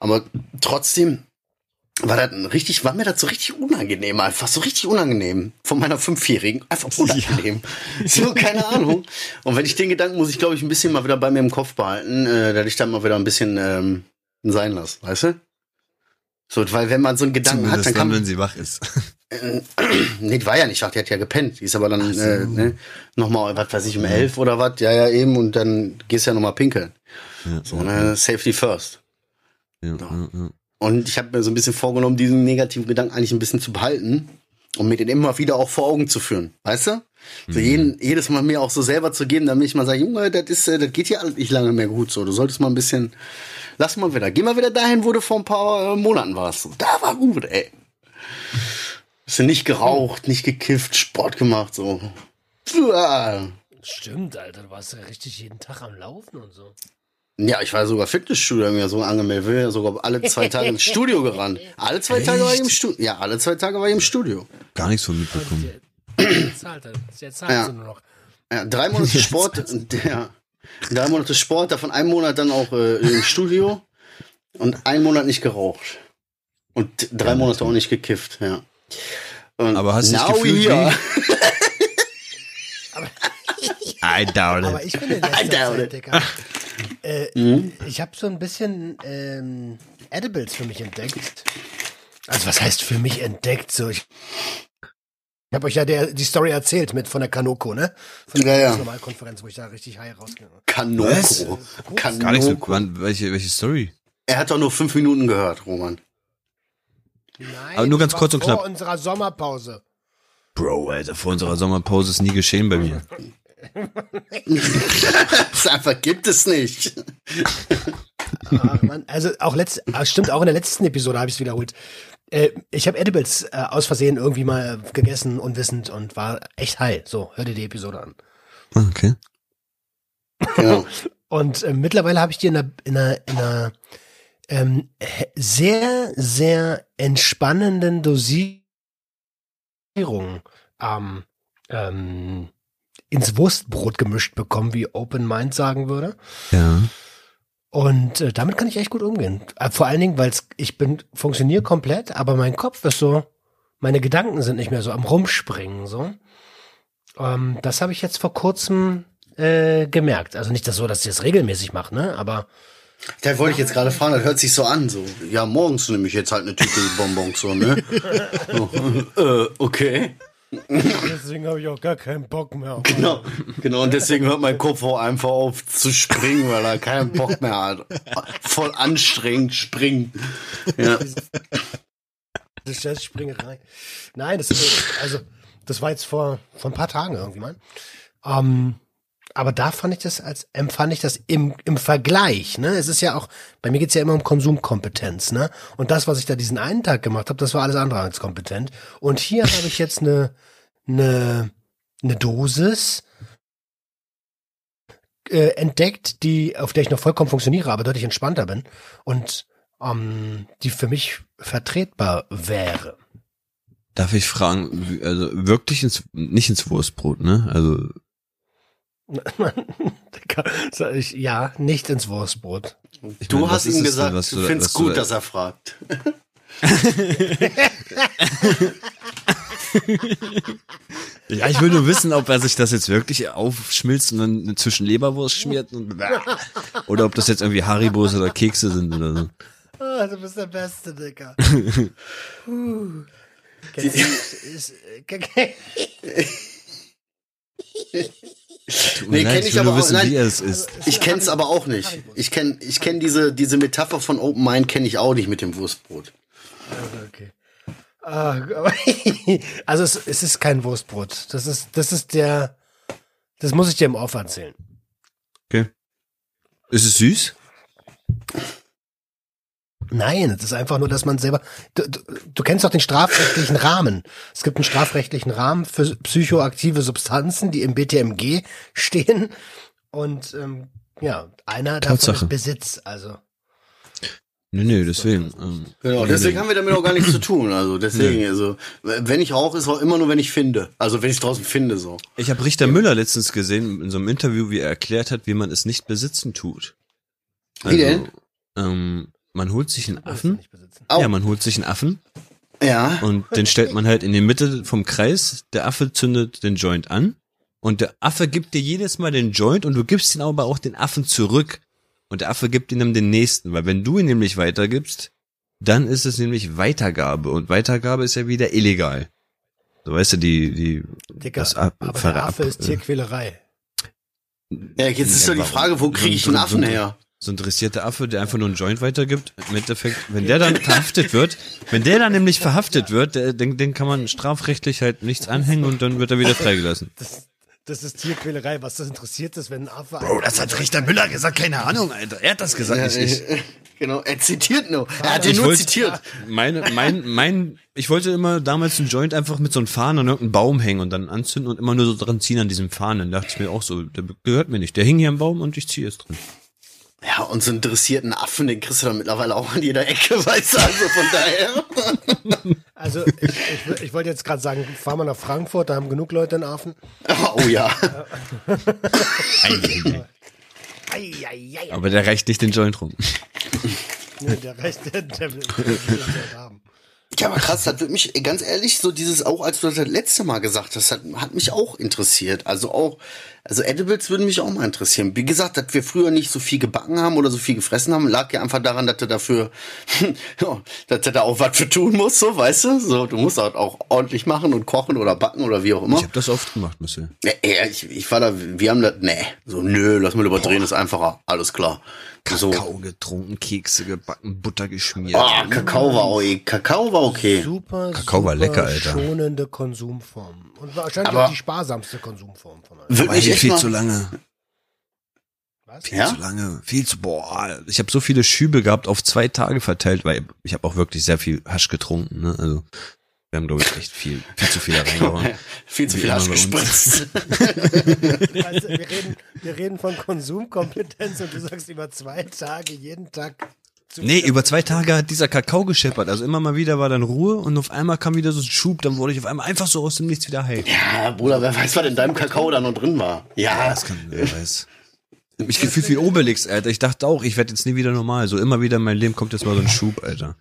Aber trotzdem war das richtig, war mir das so richtig unangenehm, einfach so richtig unangenehm. Von meiner Fünfjährigen, einfach unangenehm. So, keine Ahnung. Und wenn ich den Gedanken muss ich, glaube ich, ein bisschen mal wieder bei mir im Kopf behalten, äh, dass ich dann mal wieder ein bisschen ähm, sein lasse, weißt du? So, weil wenn man so einen Gedanken hat, dann Zumindest kann dann, man, wenn sie wach ist. äh, nee, die war ja nicht wach, die hat ja gepennt. Die ist aber dann äh, ne, nochmal, was weiß ich, um elf oder was, ja, ja, eben, und dann gehst du ja nochmal pinkeln. Ja, So, ne, Safety first. ja, ja, ja. Und ich habe mir so ein bisschen vorgenommen, diesen negativen Gedanken eigentlich ein bisschen zu behalten und mir den immer wieder auch vor Augen zu führen. Weißt du? So jeden, jedes Mal mir auch so selber zu geben, damit ich mal sage, Junge, das ist, äh, das geht hier alles nicht lange mehr gut so. Du solltest mal ein bisschen, lass mal wieder, geh mal wieder dahin, wo du vor ein paar äh, Monaten warst. So, da war gut, ey. Hast du nicht geraucht, nicht gekifft, Sport gemacht, so. Uah. Stimmt, Alter, du warst ja richtig jeden Tag am Laufen und so. Ja, ich war sogar Fitnessstudio mir so angemeldet, bin ja sogar alle zwei Tage ins Studio gerannt. Alle zwei Tage war ich im Studio. Ja, alle zwei Tage war ich im Studio. Gar nichts von mitbekommen. Jetzt zahlt er. Jetzt zahlt Ja. sie nur noch. Ja, drei Monate Sport, ja, drei Monate Sport, davon ein Monat dann auch äh, im Studio und ein Monat nicht geraucht. Und drei Monate auch nicht gekifft, ja. Und Aber hast du dich now gefühlt here. I doubt Aber ich bin in letzter I doubt Zeit, it. Digga, äh, Mhm. ich habe so ein bisschen ähm, Edibles für mich entdeckt. Also was heißt für mich entdeckt? So ich, ich habe euch ja der, die Story erzählt mit von der Kanoko, ne? Von der Ja, ja. Normalkonferenz, wo ich da richtig high rausgegangen bin. Kanoko. Gar nichts mit, Kanoko. wann, welche, welche Story? Er hat doch nur fünf Minuten gehört, Roman. Nein, Aber nur ganz kurz und vor knapp. unserer Sommerpause. Bro, Alter, vor unserer Sommerpause ist nie geschehen bei mir. Das einfach gibt es nicht. Ach, Mann. Also auch letzt, ah, stimmt, auch in der letzten Episode habe ich es wiederholt. Äh, ich habe Edibles äh, aus Versehen irgendwie mal gegessen, unwissend und war echt high. So, hör dir die Episode an. Okay. Genau. Und äh, mittlerweile habe ich die in einer, in einer, in einer ähm, sehr, sehr entspannenden Dosierung ähm, ähm, ins Wurstbrot gemischt bekommen, wie Open Mind sagen würde. Ja. Und äh, damit kann ich echt gut umgehen. Äh, vor allen Dingen, weil ich bin, funktioniere komplett, aber mein Kopf ist so, meine Gedanken sind nicht mehr so am Rumspringen, so. Ähm, das habe ich jetzt vor kurzem äh, gemerkt. Also nicht das so, dass ich das regelmäßig mache, ne? Aber Da wollte ich jetzt gerade fragen, das hört sich so an, so. Ja, morgens nehme ich jetzt halt eine Tüte Bonbons, so, ne? So, äh, okay. deswegen habe ich auch gar keinen Bock mehr. Genau, genau, und deswegen hört mein Kopf auch einfach auf zu springen, weil er keinen Bock mehr hat. Voll anstrengend springen. Ja. Das ist Springerei. Nein, das ist, also, das war jetzt vor, vor ein paar Tagen irgendwie, Mann. Ähm, aber da fand ich das als, empfand ich das im, im Vergleich, ne? Es ist ja auch, bei mir geht's ja immer um Konsumkompetenz, ne? Und das, was ich da diesen einen Tag gemacht habe, das war alles andere als kompetent. Und hier habe ich jetzt eine, eine, eine Dosis äh, entdeckt, die, auf der ich noch vollkommen funktioniere, aber deutlich entspannter bin. Und ähm, die für mich vertretbar wäre. Darf ich fragen, also wirklich ins, nicht ins Wurstbrot, ne? Also, ich, ja, nicht ins Wurstbrot. ich Du meine, hast ihm es denn, gesagt, was du da- findest du gut, da- dass er fragt. Ja, ich will nur wissen, ob er sich das jetzt wirklich aufschmilzt und dann zwischen Leberwurst schmiert und oder ob das jetzt irgendwie Haribos oder Kekse sind oder so. Ah, du bist der Beste, Dicker. Du- ist- äh, Tut Nee, mir leid, kenn ich aber auch- wissen, nein. wie es ist. Ich kenn's aber auch nicht. Ich kenn, ich kenn diese, diese Metapher von Open Mind kenne ich auch nicht mit dem Wurstbrot. Okay. Also es, es ist kein Wurstbrot. Das ist, das ist der, das muss ich dir im Off erzählen. Okay. Ist es süß? Nein, es ist einfach nur, dass man selber. Du, du, du kennst doch den strafrechtlichen Rahmen. Es gibt einen strafrechtlichen Rahmen für psychoaktive Substanzen, die im BTMG stehen. Und ähm, ja, einer davon Tatsache. ist Besitz. Also Nee, nee, deswegen. Ähm, Genau, nee, deswegen nee. haben wir damit auch gar nichts zu tun. Also deswegen, also wenn ich rauche, ist auch immer nur, wenn ich finde. Also wenn ich es draußen finde, so. Ich habe Richter Müller letztens gesehen in so einem Interview, wie er erklärt hat, wie man es nicht besitzen tut. Wie denn? Ähm, man holt sich einen Affen. Ja, man holt sich einen Affen Ja. und den stellt man halt in die Mitte vom Kreis. Der Affe zündet den Joint an und der Affe gibt dir jedes Mal den Joint und du gibst ihn aber auch den Affen zurück. Und der Affe gibt ihn dann den nächsten, weil wenn du ihn nämlich weitergibst, dann ist es nämlich Weitergabe und Weitergabe ist ja wieder illegal. So weißt du, die, die, Dicker, das ab, aber Affe ab- ist Tierquälerei. Ja, jetzt ist ja die Frage, wo kriege ich einen Affen her? So ein dressierter Affe, der einfach nur einen Joint weitergibt. Im Endeffekt, wenn der dann verhaftet wird, wenn der dann nämlich verhaftet wird, der, den, den kann man strafrechtlich halt nichts anhängen und dann wird er wieder freigelassen. Das, das ist Tierquälerei. Was das interessiert ist, wenn ein Affe. Bro, das hat Richter Müller gesagt, keine Ahnung, Alter. Er hat das gesagt, nicht ich. Genau, er zitiert nur. Er hat ihn nur wollte- zitiert. Meine, mein, mein, ich wollte immer damals einen Joint einfach mit so einem Fahnen an irgendeinen Baum hängen und dann anzünden und immer nur so dran ziehen an diesem Fahnen. Dann dachte ich mir auch so, der gehört mir nicht. Der hing hier am Baum und ich ziehe es dran. Ja, und so einen dressierten Affen, den kriegst du dann mittlerweile auch an jeder Ecke, weißt du, also von daher. Also ich, ich, ich wollte jetzt gerade sagen, fahr mal nach Frankfurt, da haben genug Leute einen Affen. Oh ja. Ei, ei, ei. Aber der reicht nicht den Joint rum. Nee, der Rest, der, der der will das haben. Ja, aber krass, das wird mich, ganz ehrlich, so dieses, auch als du das das letzte Mal gesagt hast, hat, hat mich auch interessiert. Also auch, also Edibles würden mich auch mal interessieren. Wie gesagt, dass wir früher nicht so viel gebacken haben oder so viel gefressen haben, lag ja einfach daran, dass du dafür, ja, dass du da auch was für tun musst, so, weißt du? So, du musst das auch ordentlich machen und kochen oder backen oder wie auch immer. Ich habe das oft gemacht, Marcel. Ja, ich, ich war da, wir haben das, nee, so, nö, lass mal überdrehen, ist einfacher, alles klar. So. Kakao getrunken, Kekse gebacken, Butter geschmiert. Ah, Kakao war auch, ey, Kakao war okay. Super, Kakao war lecker, Alter. schonende Konsumform. Und wahrscheinlich Aber- auch die sparsamste Konsumform von allen. Echt viel zu lange. Was? Viel Ja? zu lange, viel zu boah. Ich habe so viele Schübe gehabt auf zwei Tage verteilt, weil ich habe auch wirklich sehr viel Hasch getrunken. Ne? Also wir haben glaube ich echt viel, viel zu viel da reingehauen. viel zu Wie viel uns. gespritzt. Also, wir, reden, wir reden von Konsumkompetenz und du sagst über zwei Tage jeden Tag. zu Nee, über zwei Tage hat dieser Kakao gescheppert. Also immer mal wieder war dann Ruhe und auf einmal kam wieder so ein Schub, dann wurde ich auf einmal einfach so aus dem Nichts wieder heil. Ja, Bruder, wer weiß, was in deinem Kakao da noch drin war. Ja, Das kann, wer weiß. Ich gefühlt wie Obelix, Alter. Ich dachte auch, ich werde jetzt nie wieder normal. So immer wieder in mein Leben kommt jetzt mal so ein Schub, Alter.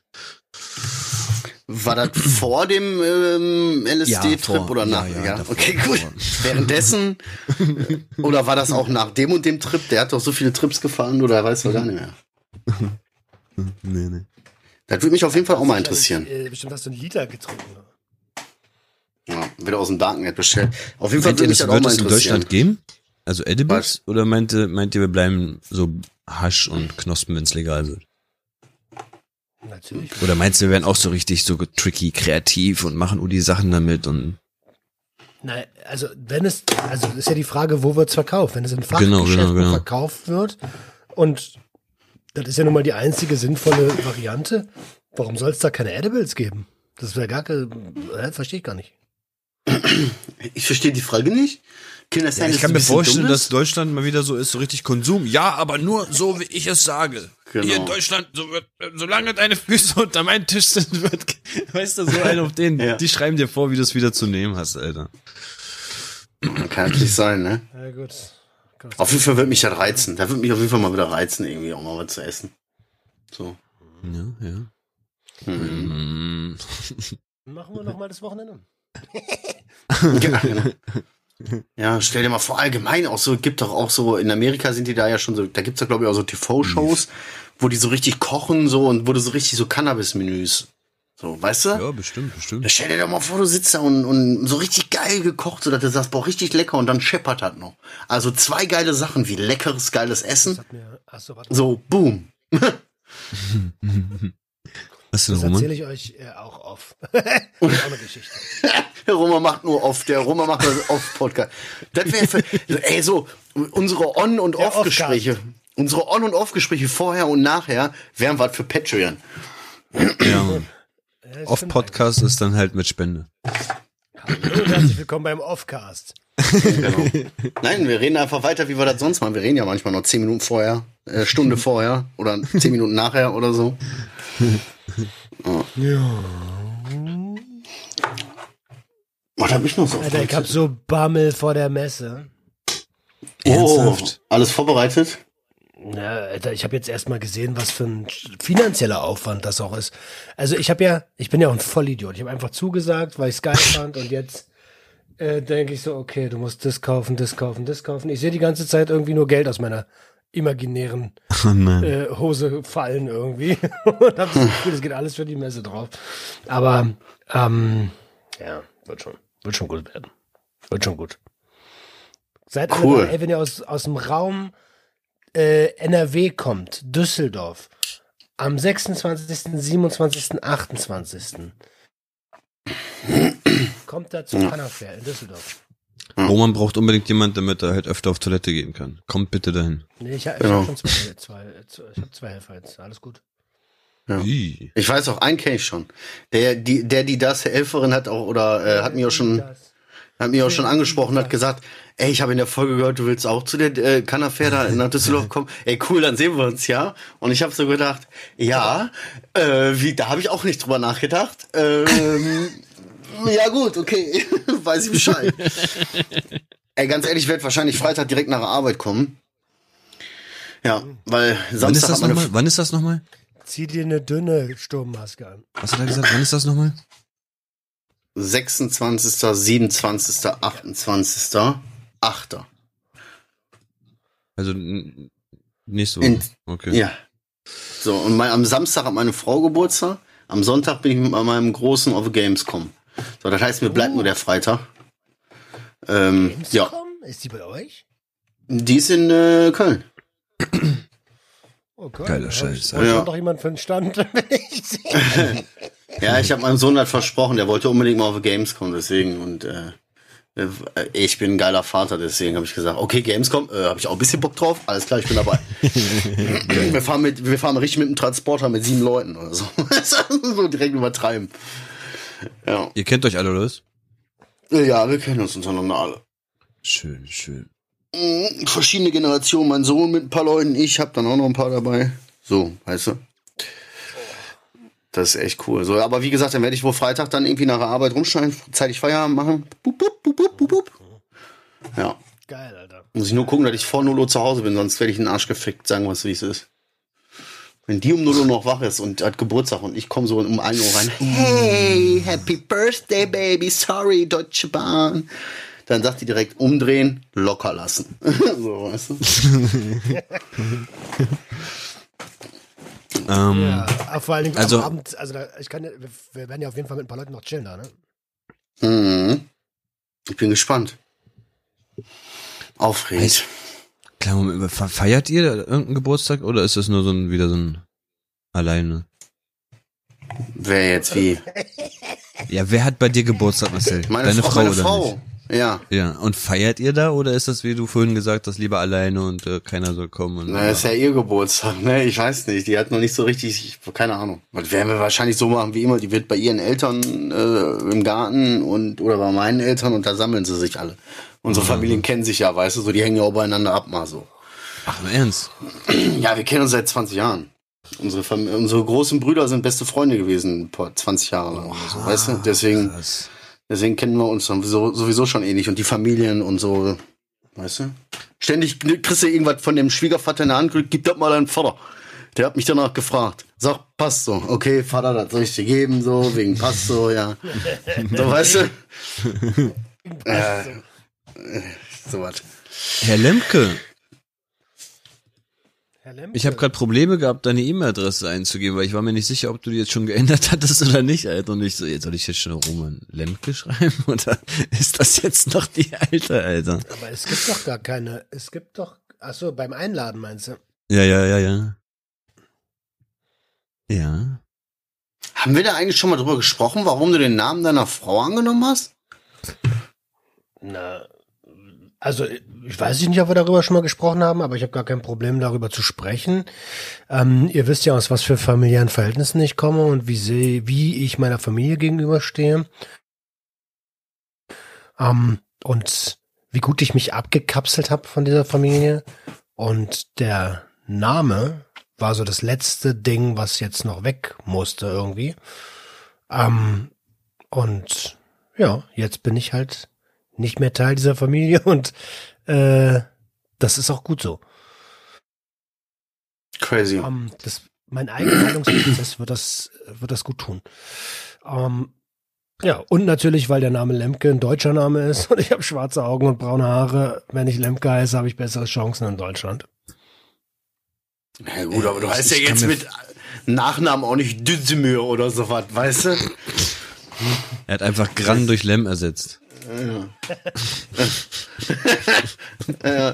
War das vor dem ähm, Ja, LSD-Trip vor. oder nach? Ja, Ja, ja, davor, okay, gut. davor. Währenddessen oder war das auch nach dem und dem Trip? Der hat doch so viele Trips gefahren, oder weiß man gar nicht mehr. Nee, nee. Das würde mich auf jeden Fall auch mal interessieren. Äh, Bestimmt hast du einen Liter getrunken. Ja, wieder aus dem Darknet bestellt. Auf jeden Fall würde mich das das auch wird mal es in interessieren. Deutschland geben? Also Edibles? Oder meint ihr, meint ihr, wir bleiben so Hasch und Knospen, wenn es legal wird? Natürlich. Oder meinst du, wir werden auch so richtig so tricky, kreativ und machen nur die Sachen damit und Nein, also wenn es, also ist ja die Frage, wo wird's verkauft? Wenn es in Fachgeschäften Genau, genau, genau. verkauft wird und das ist ja nun mal die einzige sinnvolle Variante, warum soll es da keine Edibles geben? Das wäre gar keine, äh, verstehe ich gar nicht. Ich verstehe die Frage nicht. Kinder, Ja, ich kann mir vorstellen, dass Deutschland mal wieder so ist, so richtig Konsum. Ja, aber nur so, wie ich es sage. Genau. Hier in Deutschland, so wird, solange deine Füße unter meinem Tisch sind, wird, weißt du, so ein auf den, Ja. die schreiben dir vor, wie du es wieder zu nehmen hast, Alter. Kann natürlich sein, ne? Ja gut. Auf jeden Fall wird mich das reizen. Da wird mich auf jeden Fall mal wieder reizen, irgendwie auch mal was zu essen. So. Ja, ja. Mhm. Mm. Machen wir noch mal das Wochenende. Ja, genau. Ja, stell dir mal vor, allgemein auch so, gibt doch auch so, in Amerika sind die da ja schon so, da gibt's ja glaube ich auch so TV-Shows, wo die so richtig kochen so und wo du so richtig so Cannabis-Menüs, so, weißt du? Ja, bestimmt, bestimmt. Stell dir doch mal vor, du sitzt da und, und so richtig geil gekocht, so dass du sagst, boah, richtig lecker und dann scheppert das noch. Also zwei geile Sachen wie leckeres, geiles Essen, mir, so, boom. Was denn, Das Roman? erzähle ich euch äh, auch ist auch eine Geschichte. Der Roma macht nur off, der Roma macht das off-Podcast. Das wäre für, ey, so, unsere On- und Off-Gespräche, unsere On- und Off-Gespräche vorher und nachher wären was für Patreon. Ja, Ja, das Off stimmt Podcast ist dann halt mit Spende. Hallo und herzlich willkommen beim Offcast. Genau. Nein, wir reden einfach weiter, wie wir das sonst machen. Wir reden ja manchmal noch zehn Minuten vorher, äh, Stunde vorher oder zehn Minuten nachher oder so. Ja. Was hab ich noch so? Alter, ich hab so Bammel vor der Messe. oh, Ernsthaft? alles vorbereitet? Na, Alter, ich habe jetzt erstmal gesehen, was für ein finanzieller Aufwand das auch ist. Also ich habe ja, ich bin ja auch ein Vollidiot. Ich habe einfach zugesagt, weil ich es geil fand und jetzt äh, denke ich so, okay, du musst das kaufen, das kaufen, das kaufen. Ich sehe die ganze Zeit irgendwie nur Geld aus meiner imaginären Oh äh, Hose fallen irgendwie und habe das Gefühl, es geht alles für die Messe drauf. Aber ähm, ja, wird schon, wird schon gut werden. Wird schon gut. Seid alle Cool. dabei, ey, wenn ihr aus, aus dem Raum äh, NRW kommt, Düsseldorf, am 26., 27., 28. kommt da zum Cannafair in Düsseldorf. Roman braucht unbedingt jemand, damit er halt öfter auf Toilette gehen kann. Kommt bitte dahin. Nee, ich, ich Genau. habe schon zwei, zwei, ich hab zwei Helfer jetzt. Alles gut. Ja. Ich weiß auch, einen kenne ich schon. Der, die, der, die das Helferin hat auch, oder äh, hat mir auch schon, Das. hat mir auch schon angesprochen, hat gesagt, ey, ich habe in der Folge gehört, du willst auch zu der äh, Cannafair da nach Düsseldorf kommen. Ey, cool, dann sehen wir uns, ja. Und ich habe so gedacht, ja, äh, wie, da habe ich auch nicht drüber nachgedacht. Ähm, ja gut, okay, weiß ich Bescheid. ey, ganz ehrlich, ich werde wahrscheinlich Freitag direkt nach der Arbeit kommen. Ja, weil Wann ist Samstag das nochmal? Wann ist das nochmal? Zieh dir eine dünne Sturmmaske an. Was hat er gesagt? Wann ist das nochmal? 26., 27., 28., 8. Also n- nächste Woche. In- Okay. Ja. So, und mein, am Samstag hat meine Frau Geburtstag. Am Sonntag bin ich mit meinem Großen auf Gamescom. So, das heißt, mir bleibt nur der Freitag. Ähm, ja? Ist die bei euch? die ist in äh, Köln. Okay. Geiler Scheiß, Da ja. ja. doch jemand für den Stand, wenn ich sehe. Ja, ich habe meinem Sohn halt versprochen, der wollte unbedingt mal auf Gamescom, deswegen. Und äh, äh, ich bin ein geiler Vater, deswegen habe ich gesagt, okay, Gamescom, äh, habe ich auch ein bisschen Bock drauf. Alles klar, ich bin dabei. wir fahren mit, wir fahren richtig mit dem Transporter mit sieben Leuten oder so. so direkt übertreiben. Ja. Ihr kennt euch alle, oder was? ja, wir kennen uns untereinander alle. Schön, schön. Mhm, Verschiedene Generationen, mein Sohn mit ein paar Leuten, ich habe dann auch noch ein paar dabei. So, weißt du. Das ist echt cool. So, aber wie gesagt, dann werde ich wohl Freitag dann irgendwie nach der Arbeit rumschneiden, zeitig Feierabend machen. Bup, bup, bup, bup, bup, bup. Ja. Geil, Alter. Muss ich nur gucken, dass ich vor 0 Uhr zu Hause bin, sonst werde ich in den Arsch gefickt, sagen wir es, wie es ist. Wenn die um 0 Uhr noch wach ist und hat Geburtstag und ich komme so um 1 Uhr rein, hey, happy birthday, baby, sorry, Deutsche Bahn. Dann sagt die direkt umdrehen, locker lassen. so, weißt du? Ähm, Ja, vor allen Dingen Also- am Abend, also da, ich kann, wir werden ja auf jeden Fall mit ein paar Leuten noch chillen da, ne? Mhm. Ich bin gespannt. Aufregend. Klar, feiert ihr da irgendeinen Geburtstag oder ist das nur so ein, wieder so ein alleine? Wer jetzt wie? Ja, wer hat bei dir Geburtstag, Marcel? Meine Deine Frau, Frau meine oder Frau. nicht? Ja. Ja, und feiert ihr da oder ist das, wie du vorhin gesagt hast, lieber alleine und äh, keiner soll kommen? Und, Na, ist ja ihr Geburtstag, ne? Ich weiß nicht. Die hat noch nicht so richtig, ich, keine Ahnung. Das werden wir wahrscheinlich so machen wie immer. Die wird bei ihren Eltern äh, im Garten und oder bei meinen Eltern und da sammeln sie sich alle. Unsere Familien kennen sich ja, weißt du, so die hängen ja auch beieinander ab mal so. Ach, im Ernst? Ja, wir kennen uns seit 20 Jahren. Unsere, Fam unsere großen Brüder sind beste Freunde gewesen, vor 20 Jahre oder so, weißt du? Deswegen, Krass. deswegen kennen wir uns sowieso, sowieso schon ähnlich. Und die Familien und so, weißt du? Ständig kriegst du irgendwas von dem Schwiegervater in der Hand, gib das mal deinem Vater. Der hat mich danach gefragt. Sag, passt so. Okay, Vater, das soll ich dir geben, so, wegen passt so, ja. So, weißt du? äh, so was. Herr Lemke, Herr Lemke. ich habe gerade Probleme gehabt, deine E-Mail-Adresse einzugeben, weil ich war mir nicht sicher, ob du die jetzt schon geändert hattest oder nicht, Alter. Und ich so, jetzt soll ich jetzt schon Roman Lemke schreiben oder ist das jetzt noch die alte, Alter? Aber es gibt doch gar keine, es gibt doch, ach so, beim Einladen meinst du? Ja, ja, ja, ja. Ja. Haben wir da eigentlich schon mal drüber gesprochen, warum du den Namen deiner Frau angenommen hast? Na, also ich weiß nicht, ob wir darüber schon mal gesprochen haben, aber ich habe gar kein Problem darüber zu sprechen. Ähm, ihr wisst ja, aus was für familiären Verhältnissen ich komme und wie, sie, wie ich meiner Familie gegenüberstehe. Ähm, und wie gut ich mich abgekapselt habe von dieser Familie. Und der Name war so das letzte Ding, was jetzt noch weg musste irgendwie. Ähm, und ja, jetzt bin ich halt nicht mehr Teil dieser Familie und äh, das ist auch gut so. Crazy. Ähm, das, mein eigener Heilungsprozess wird das, wird das gut tun. Ähm, ja, und natürlich, weil der Name Lemke ein deutscher Name ist und ich habe schwarze Augen und braune Haare. Wenn ich Lemke heiße, habe ich bessere Chancen in Deutschland. Ja gut, aber du heißt ja jetzt mit Nachnamen auch nicht Düzemür oder sowas, weißt du? Er hat einfach Gran durch Lem ersetzt. Äh,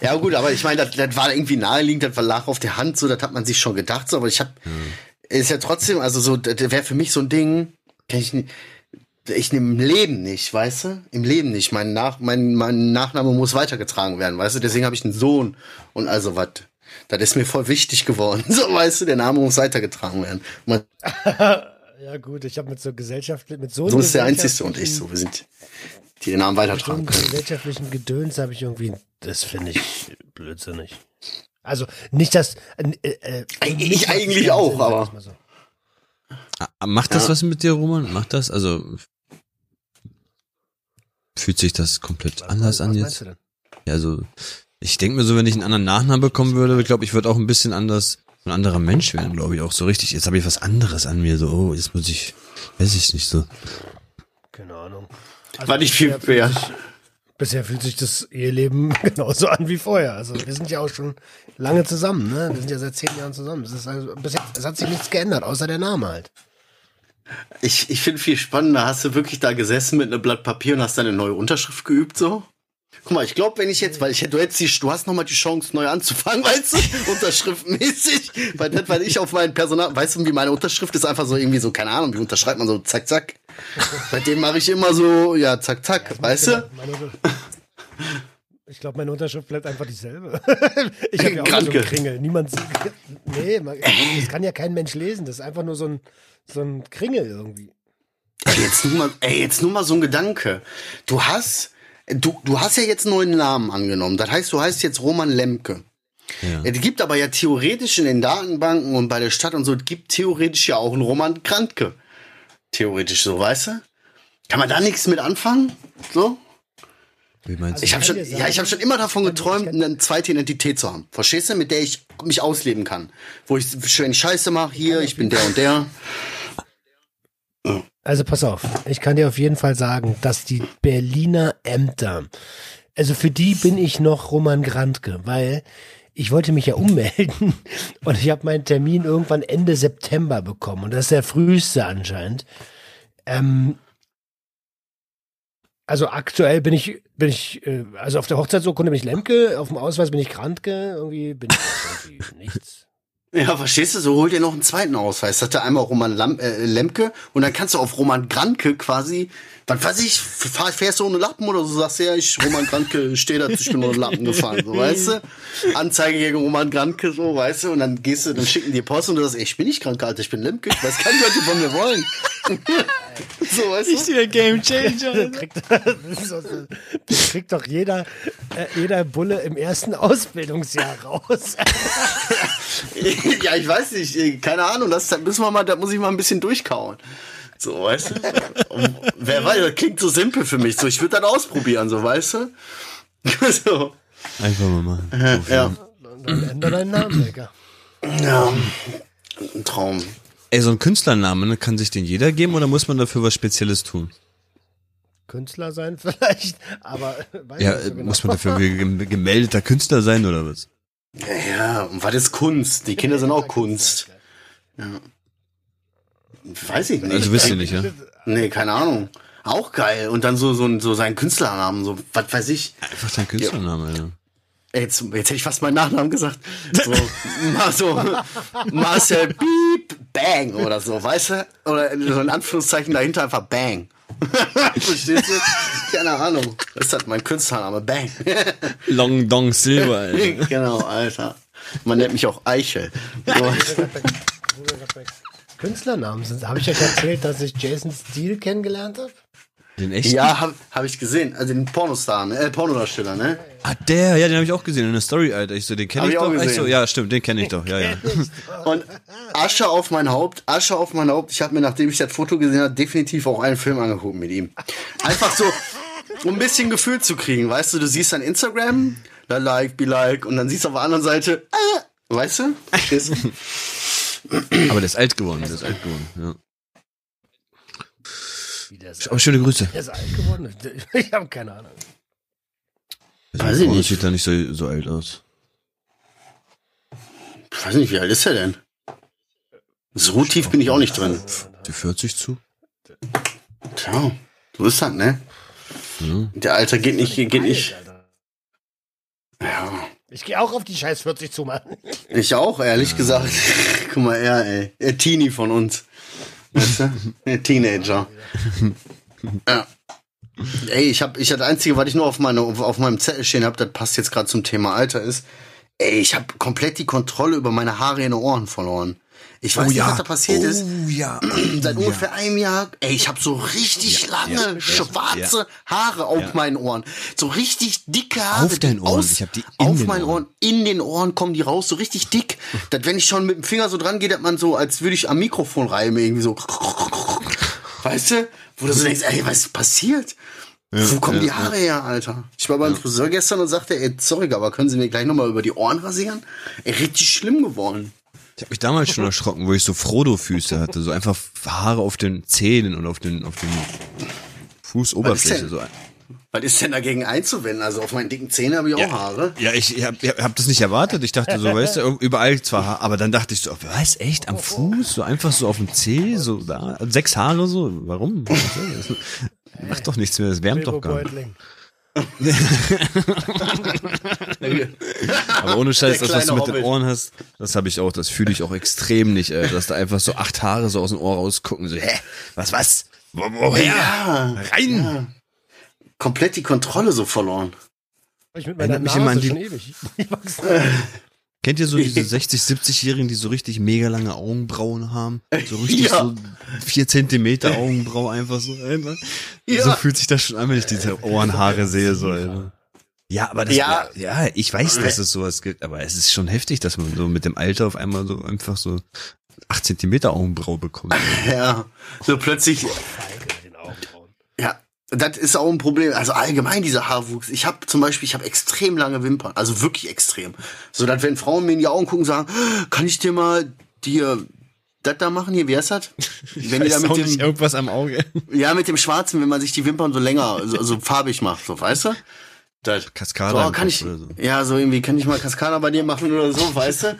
ja gut, aber ich meine, das, das war irgendwie naheliegend, das war lag auf der Hand, so, das hat man sich schon gedacht, so, aber ich habe, ist ja trotzdem, also so, das wäre für mich so ein Ding, kann ich nicht, ich im Leben nicht, weißt du? Im Leben nicht. Mein, Nach, mein, mein Nachname muss weitergetragen werden, weißt du? Deswegen habe ich einen Sohn und also was. Das ist mir voll wichtig geworden. So, weißt du, der Name muss weitergetragen werden. Mein Ja gut, ich habe mit so Gesellschaft, mit so Sohn ist der Einzige und ich so. Wir sind, die den Namen Mit so weitertragen einem können. gesellschaftlichen Gedöns habe ich irgendwie, das finde ich blödsinnig. Also nicht das. Äh, äh, Ich nicht eigentlich auch, Sinn, aber- so. Ah, Macht das Ja. was mit dir, Roman? Macht das? Also fühlt sich das komplett Was- anders was an meinst jetzt? du denn? Ja, also ich denke mir so, wenn ich einen anderen Nachnamen bekommen würde, ich glaube, ich würde auch ein bisschen anders, ein anderer Mensch werden, glaube ich, auch so richtig. Jetzt habe ich was anderes an mir, so, oh, jetzt muss ich, weiß ich nicht so. Keine Ahnung. Also War nicht viel bisher sich- Bisher fühlt sich das Eheleben genauso an wie vorher. Also wir sind ja auch schon lange zusammen, ne? Wir sind ja seit zehn Jahren zusammen. Es, ist also, bis jetzt, es hat sich nichts geändert, außer der Name halt. Ich, ich finde viel spannender, hast du wirklich da gesessen mit einem Blatt Papier und hast deine neue Unterschrift geübt, so? Guck mal, ich glaube, wenn ich jetzt, weil ich du hättest die, du hast noch mal die Chance, neu anzufangen, weißt du, unterschriftmäßig, weil das, weil ich auf meinen Personal, weißt du, wie meine Unterschrift ist einfach so irgendwie so, keine Ahnung, wie unterschreibt man so, zack, zack. Bei dem mache ich immer so, ja, zack, zack, weißt du? Meine Unter- Ich glaube, meine Unterschrift bleibt einfach dieselbe. Ich habe ja auch so Kranke. einen Kringel. Niemand sieht. Nee, man, das kann ja kein Mensch lesen. Das ist einfach nur so ein, so ein Kringel irgendwie. Ey, jetzt nur mal, ey, jetzt nur mal so ein Gedanke. Du hast, du, du hast ja jetzt einen neuen Namen angenommen. Das heißt, du heißt jetzt Roman Lemke. Ja. Es gibt aber ja theoretisch in den Datenbanken und bei der Stadt und so, es gibt theoretisch ja auch einen Roman Krantke. Theoretisch so, weißt du? Kann man da nichts mit anfangen? So? Wie meinst Also du? Ich habe kann schon, sagen- ja, ich habe schon immer davon geträumt, eine zweite Identität zu haben. Verstehst du? Mit der ich mich ausleben kann. Wo ich schön Scheiße mache, hier, ich bin der und der. Also pass auf, ich kann dir auf jeden Fall sagen, dass die Berliner Ämter, also für die bin ich noch Roman Grantke, weil ich wollte mich ja ummelden und ich habe meinen Termin irgendwann Ende September bekommen und das ist der früheste anscheinend. Ähm, also aktuell bin ich, bin ich, äh, also auf der Hochzeitsurkunde bin ich Lemke, auf dem Ausweis bin ich Grantke, irgendwie bin ich irgendwie nichts. Ja, verstehst du? So hol dir noch einen zweiten Ausweis. Hat er einmal Roman Lam äh, Lemke und dann kannst du auf Roman Granke quasi, was weiß ich, fahr, fährst du ohne Lappen oder so, sagst du ja, ich, Roman Granke, stehe da, ich bin ohne Lappen gefahren, so, weißt du? Anzeige gegen Roman Granke, so, weißt du? Und dann gehst du, dann schicken die Post und du sagst, ey, ich bin nicht krank, Alter, ich bin Lemke, ich weiß gar nicht, was die von mir wollen. so, weißt du? der Game Changer. das kriegt doch jeder, äh, jeder Bulle im ersten Ausbildungsjahr raus. Ja, ich weiß nicht, äh, keine Ahnung, das, müssen wir mal, da muss ich mal ein bisschen durchkauen. So, weißt du? Und wer weiß, das klingt so simpel für mich. So, ich würde das ausprobieren, so, weißt du? so. Einfach mal machen. Ja, Dann ändere deinen Namen, Digga. ja. Ein Traum. Ey, so ein Künstlername, ne, kann sich den jeder geben oder muss man dafür was Spezielles tun? Künstler sein vielleicht, aber weiß Ja, nicht so äh, genau. muss man dafür ge- gemeldeter Künstler sein oder was? Ja, ja, und was ist Kunst? Die Kinder sind auch Kunst. Weiß ich nicht. Also wisst ihr nicht, ja? Nee, keine Ahnung. Auch geil. Und dann so, so, so sein Künstlernamen, so, was weiß ich. Einfach dein Künstlername, ja. Ey, Jetzt, jetzt hätte ich fast meinen Nachnamen gesagt. So, mal so Marcel Beep Bang oder so, weißt du? Oder so in Anführungszeichen dahinter einfach Bang. Verstehst du? Keine Ahnung. Das ist halt mein Künstlername, Bang. Long Dong Silver, Alter. genau, Alter. Man nennt mich auch Eichel. Künstlernamen sind. Habe ich euch erzählt, dass ich Jason Steele kennengelernt habe? Den echten? Ja, habe hab ich gesehen. Also den Pornostar, ne? Äh, Pornodarsteller, ne? Ah, der, ja, den habe ich auch gesehen in der Story, Alter. Ich so, den kenne ich ich auch doch. Ich so, gesehen. ja, stimmt, den kenne ich doch, ja, ja. Und Asche auf mein Haupt, Asche auf mein Haupt. Ich habe mir, nachdem ich das Foto gesehen habe, definitiv auch einen Film angeguckt mit ihm. Einfach so, um ein bisschen Gefühl zu kriegen. Weißt du, du siehst dann Instagram, da like, be like, und dann siehst du auf der anderen Seite, äh, weißt du? Aber der ist alt geworden, der ist alt geworden, ja. Ist, Aber schöne Grüße. der ist alt geworden. Ich habe keine Ahnung. Weiß ich Oh, nicht. sieht da nicht so, so alt aus. Ich weiß nicht, wie alt ist er denn? So tief bin ich auch nicht drin. Die 40 zu? Tja, so ist das, ne? Ja. Der Alter geht nicht, geht nicht. Alter. Ja. Ich gehe auch auf die scheiß 40 zu, Mann. Ich auch, ehrlich gesagt. Guck mal, er, ey. Der Teenie von uns. Weißt du? Teenager. Ja. Ey, ich hab, ich das einzige, was ich nur auf, meine, auf meinem Zettel stehen habe, das passt jetzt gerade zum Thema Alter, ist, ey, ich habe komplett die Kontrolle über meine Haare in den Ohren verloren. Ich weiß nicht, was da passiert oh, ist. ja. Seit ungefähr einem Jahr, ey, ich habe so richtig lange, schwarze Haare auf meinen Ohren. So richtig dicke Haare. Auf deinen Ohren? Ich hab die in Auf den meinen Ohren. Ohren. In den Ohren kommen die raus, so richtig dick. dass wenn ich schon mit dem Finger so dran gehe, dass man so, als würde ich am Mikrofon reiben, irgendwie so. Weißt du? Wo du so denkst, ey, was ist passiert? Wo kommen die Haare her, Alter? Ich war beim Friseur gestern und sagte, ey, sorry, aber können Sie mir gleich nochmal über die Ohren rasieren? Ey, richtig schlimm geworden. Ich habe mich damals schon erschrocken, wo ich so Frodo-Füße hatte. So einfach Haare auf den Zähnen und auf den, auf den Fußoberfläche. Was So. Was ist denn dagegen einzuwenden? Also auf meinen dicken Zähnen habe ich auch Haare. Ja, ich hab, ich hab das nicht erwartet. Ich dachte so, weißt du, überall zwar Haare, aber dann dachte ich so, was, echt, am Fuß? So einfach so auf dem Zeh, so da, sechs Haare so, warum? Macht doch nichts mehr, das wärmt doch gar nicht. Aber ohne Scheiß, das, was du mit den Hobbit. Ohren hast, das habe ich auch, das fühle ich auch extrem nicht, ey, dass da einfach so acht Haare so aus dem Ohr rausgucken, so, hä, was, was? Wo, woher? Ja, Rein! komplett die Kontrolle so verloren. Ich mit meiner Nase immer an die- schon ewig. Kennt ihr so diese 60, 70-Jährigen, die so richtig mega lange Augenbrauen haben? So richtig Ja. so vier Zentimeter Augenbraue einfach so, Alter. Ja. So fühlt sich das schon an, wenn ich diese Ohrenhaare sehe, so, Alter. Ja, aber das, ja. Ja. ja, ich weiß, dass es sowas gibt, aber es ist schon heftig, dass man so mit dem Alter auf einmal so einfach so acht Zentimeter Augenbraue bekommt. Ja, so plötzlich, das ist auch ein Problem. Also allgemein dieser Haarwuchs. Ich habe zum Beispiel, ich habe extrem lange Wimpern, also wirklich extrem. So dass wenn Frauen mir in die Augen gucken, sagen, kann ich dir mal dir das da machen hier, wie heißt das? Wenn die da mit dem, irgendwas am Auge. ja, mit dem Schwarzen, wenn man sich die Wimpern so länger, so, so farbig macht, so, weißt du? Das. Kaskade So, kann ich, oder so. ja, so irgendwie kann ich mal Kaskade bei dir machen oder so, weißt du?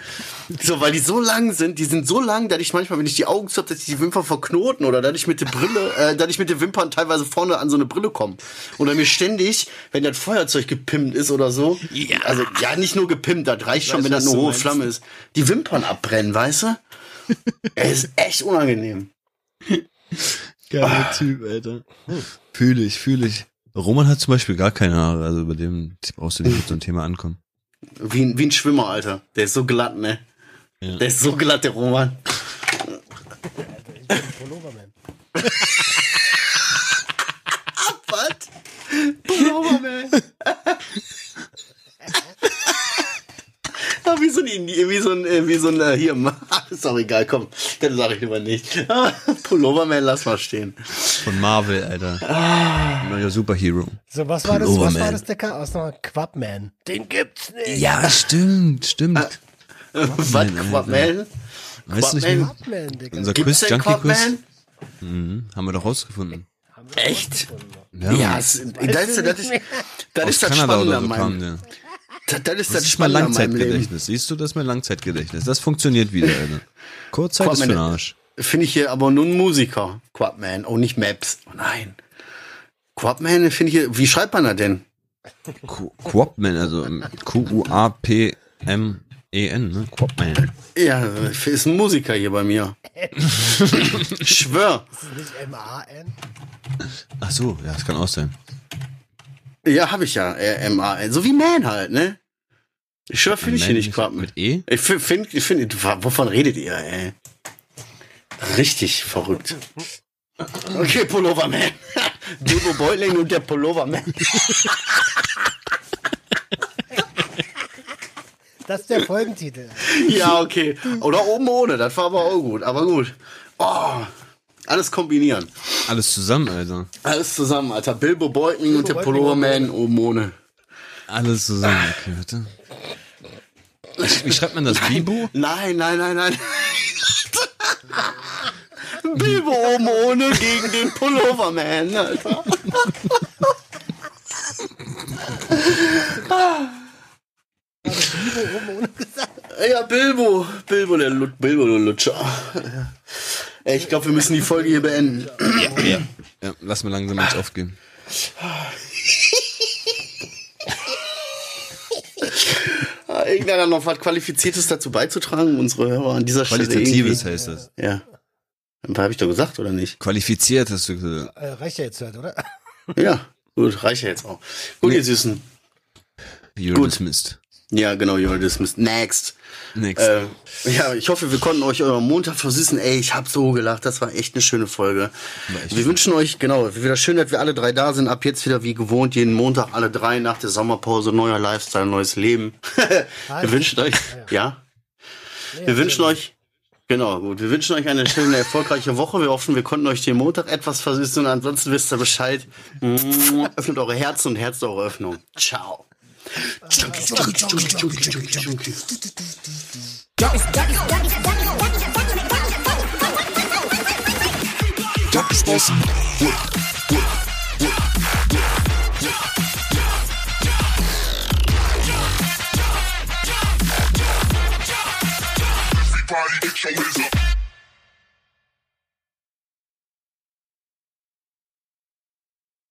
So, weil die so lang sind, die sind so lang, dass ich manchmal, wenn ich die Augen zu hab, dass ich die Wimpern verknoten oder dass ich mit der Brille, äh, dass ich mit den Wimpern teilweise vorne an so eine Brille komme. Oder mir ständig, wenn das Feuerzeug gepimpt ist oder so, Ja. also ja, nicht nur gepimpt, das reicht schon, weiß, wenn das eine hohe meinst. Flamme ist. Die Wimpern abbrennen, weißt du? Es ist echt unangenehm. Geiler Typ, Alter. Fühle ich, fühle ich. Roman hat zum Beispiel gar keine Haare, also über dem brauchst du nicht mit so einem Thema ankommen. Wie, ein- wie ein Schwimmer, Alter. Der ist so glatt, ne? Ja. Der ist so glatt, der Roman. Pulloverman. Was? Pulloverman. Ah, wie so ein, wie so ein, äh, wie so ein, äh, hier, ist auch egal, komm, das sage ich lieber nicht. Ah, Pulloverman, lass mal stehen. Von Marvel, Alter. Neuer Superhero. So, was war das? Was war das, Dicker? Aus einer Quapman. Den gibt's nicht. Ja, stimmt, stimmt. Was, Alter. Quapman? Weißt du nicht mehr? Quapman? Digga. Unser Gibt's Quiz, denn Junkie Quiz? Quapman? Mhm, haben wir doch rausgefunden. Echt? Ja, Ja, das, ist, das, ist, das, ist, das ist das Kanada Spannende an so kam meinem, der. das, das ist Das das ist Leben. Langzeitgedächtnis. Siehst du, das ist mein Langzeitgedächtnis. Das funktioniert wieder, Alter. Kurzzeit ist für den Arsch. Finde ich hier aber nur ein Musiker. Quapman. Oh, nicht Maps. Oh nein. Quapman finde ich hier, wie schreibt man das denn? Qu- Quapman, also ähm, Q-U-A-P-M-E-N, ne? Quapman. Ja, ist ein Musiker hier bei mir. schwör. Ist das nicht M-A-N? Ach so, ja, das kann auch sein. Ja, habe ich ja. Äh, M-A-N. So wie Man halt, ne? Ich schwör, finde ich hier nicht Quapman. Mit E? Ich finde, ich find, wovon redet ihr, ey? Richtig verrückt. Okay, Pulloverman. Bilbo Beutling und der Pulloverman. Das ist der Folgentitel. ja, okay. Oder oben ohne, das war aber auch gut. Aber gut. Oh, alles kombinieren. Alles zusammen, Alter. Alles zusammen, Alter. Bilbo Beutling und der Beutling Pulloverman oben ohne. Alles zusammen, okay, warte. Wie schreibt man das? Bibo? Nein, nein, nein, nein. Bilbo oben ohne gegen den Pulloverman, Alter. Ja, Bilbo. Bilbo, der Lut Bilbo, der Lutscher. Ey, ich glaube, wir müssen die Folge hier beenden. Ja. Ja, lass mal langsam ins Aufgehen. Irgendeiner noch was Qualifiziertes dazu beizutragen? Unsere Hörer an dieser Stelle. Qualitatives heißt das. Ja. Habe ich doch gesagt, oder nicht? Qualifiziert hast du gesagt. Äh, reicht ja jetzt halt, oder? Ja, gut, reicht ja jetzt auch. Gut, ihr Süßen. You're Gut. dismissed. Ja, genau, you're dismissed. Next. Next. Äh, ja, ich hoffe, wir konnten euch euren Montag versüßen. Ey, ich hab so gelacht. Das war echt eine schöne Folge. Wir wünschen euch, genau, wieder schön, dass wir alle drei da sind. Ab jetzt wieder wie gewohnt, jeden Montag alle drei nach der Sommerpause. Neuer Lifestyle, neues Leben. wir wünschen euch, ja. Wir wünschen euch, genau, gut. Wir wünschen euch eine schöne, erfolgreiche Woche. Wir hoffen, wir konnten euch den Montag etwas versüßen und ansonsten wisst ihr Bescheid. Öffnet eure Herzen und Herz eure Öffnung. Ciao. party, hit your wizard.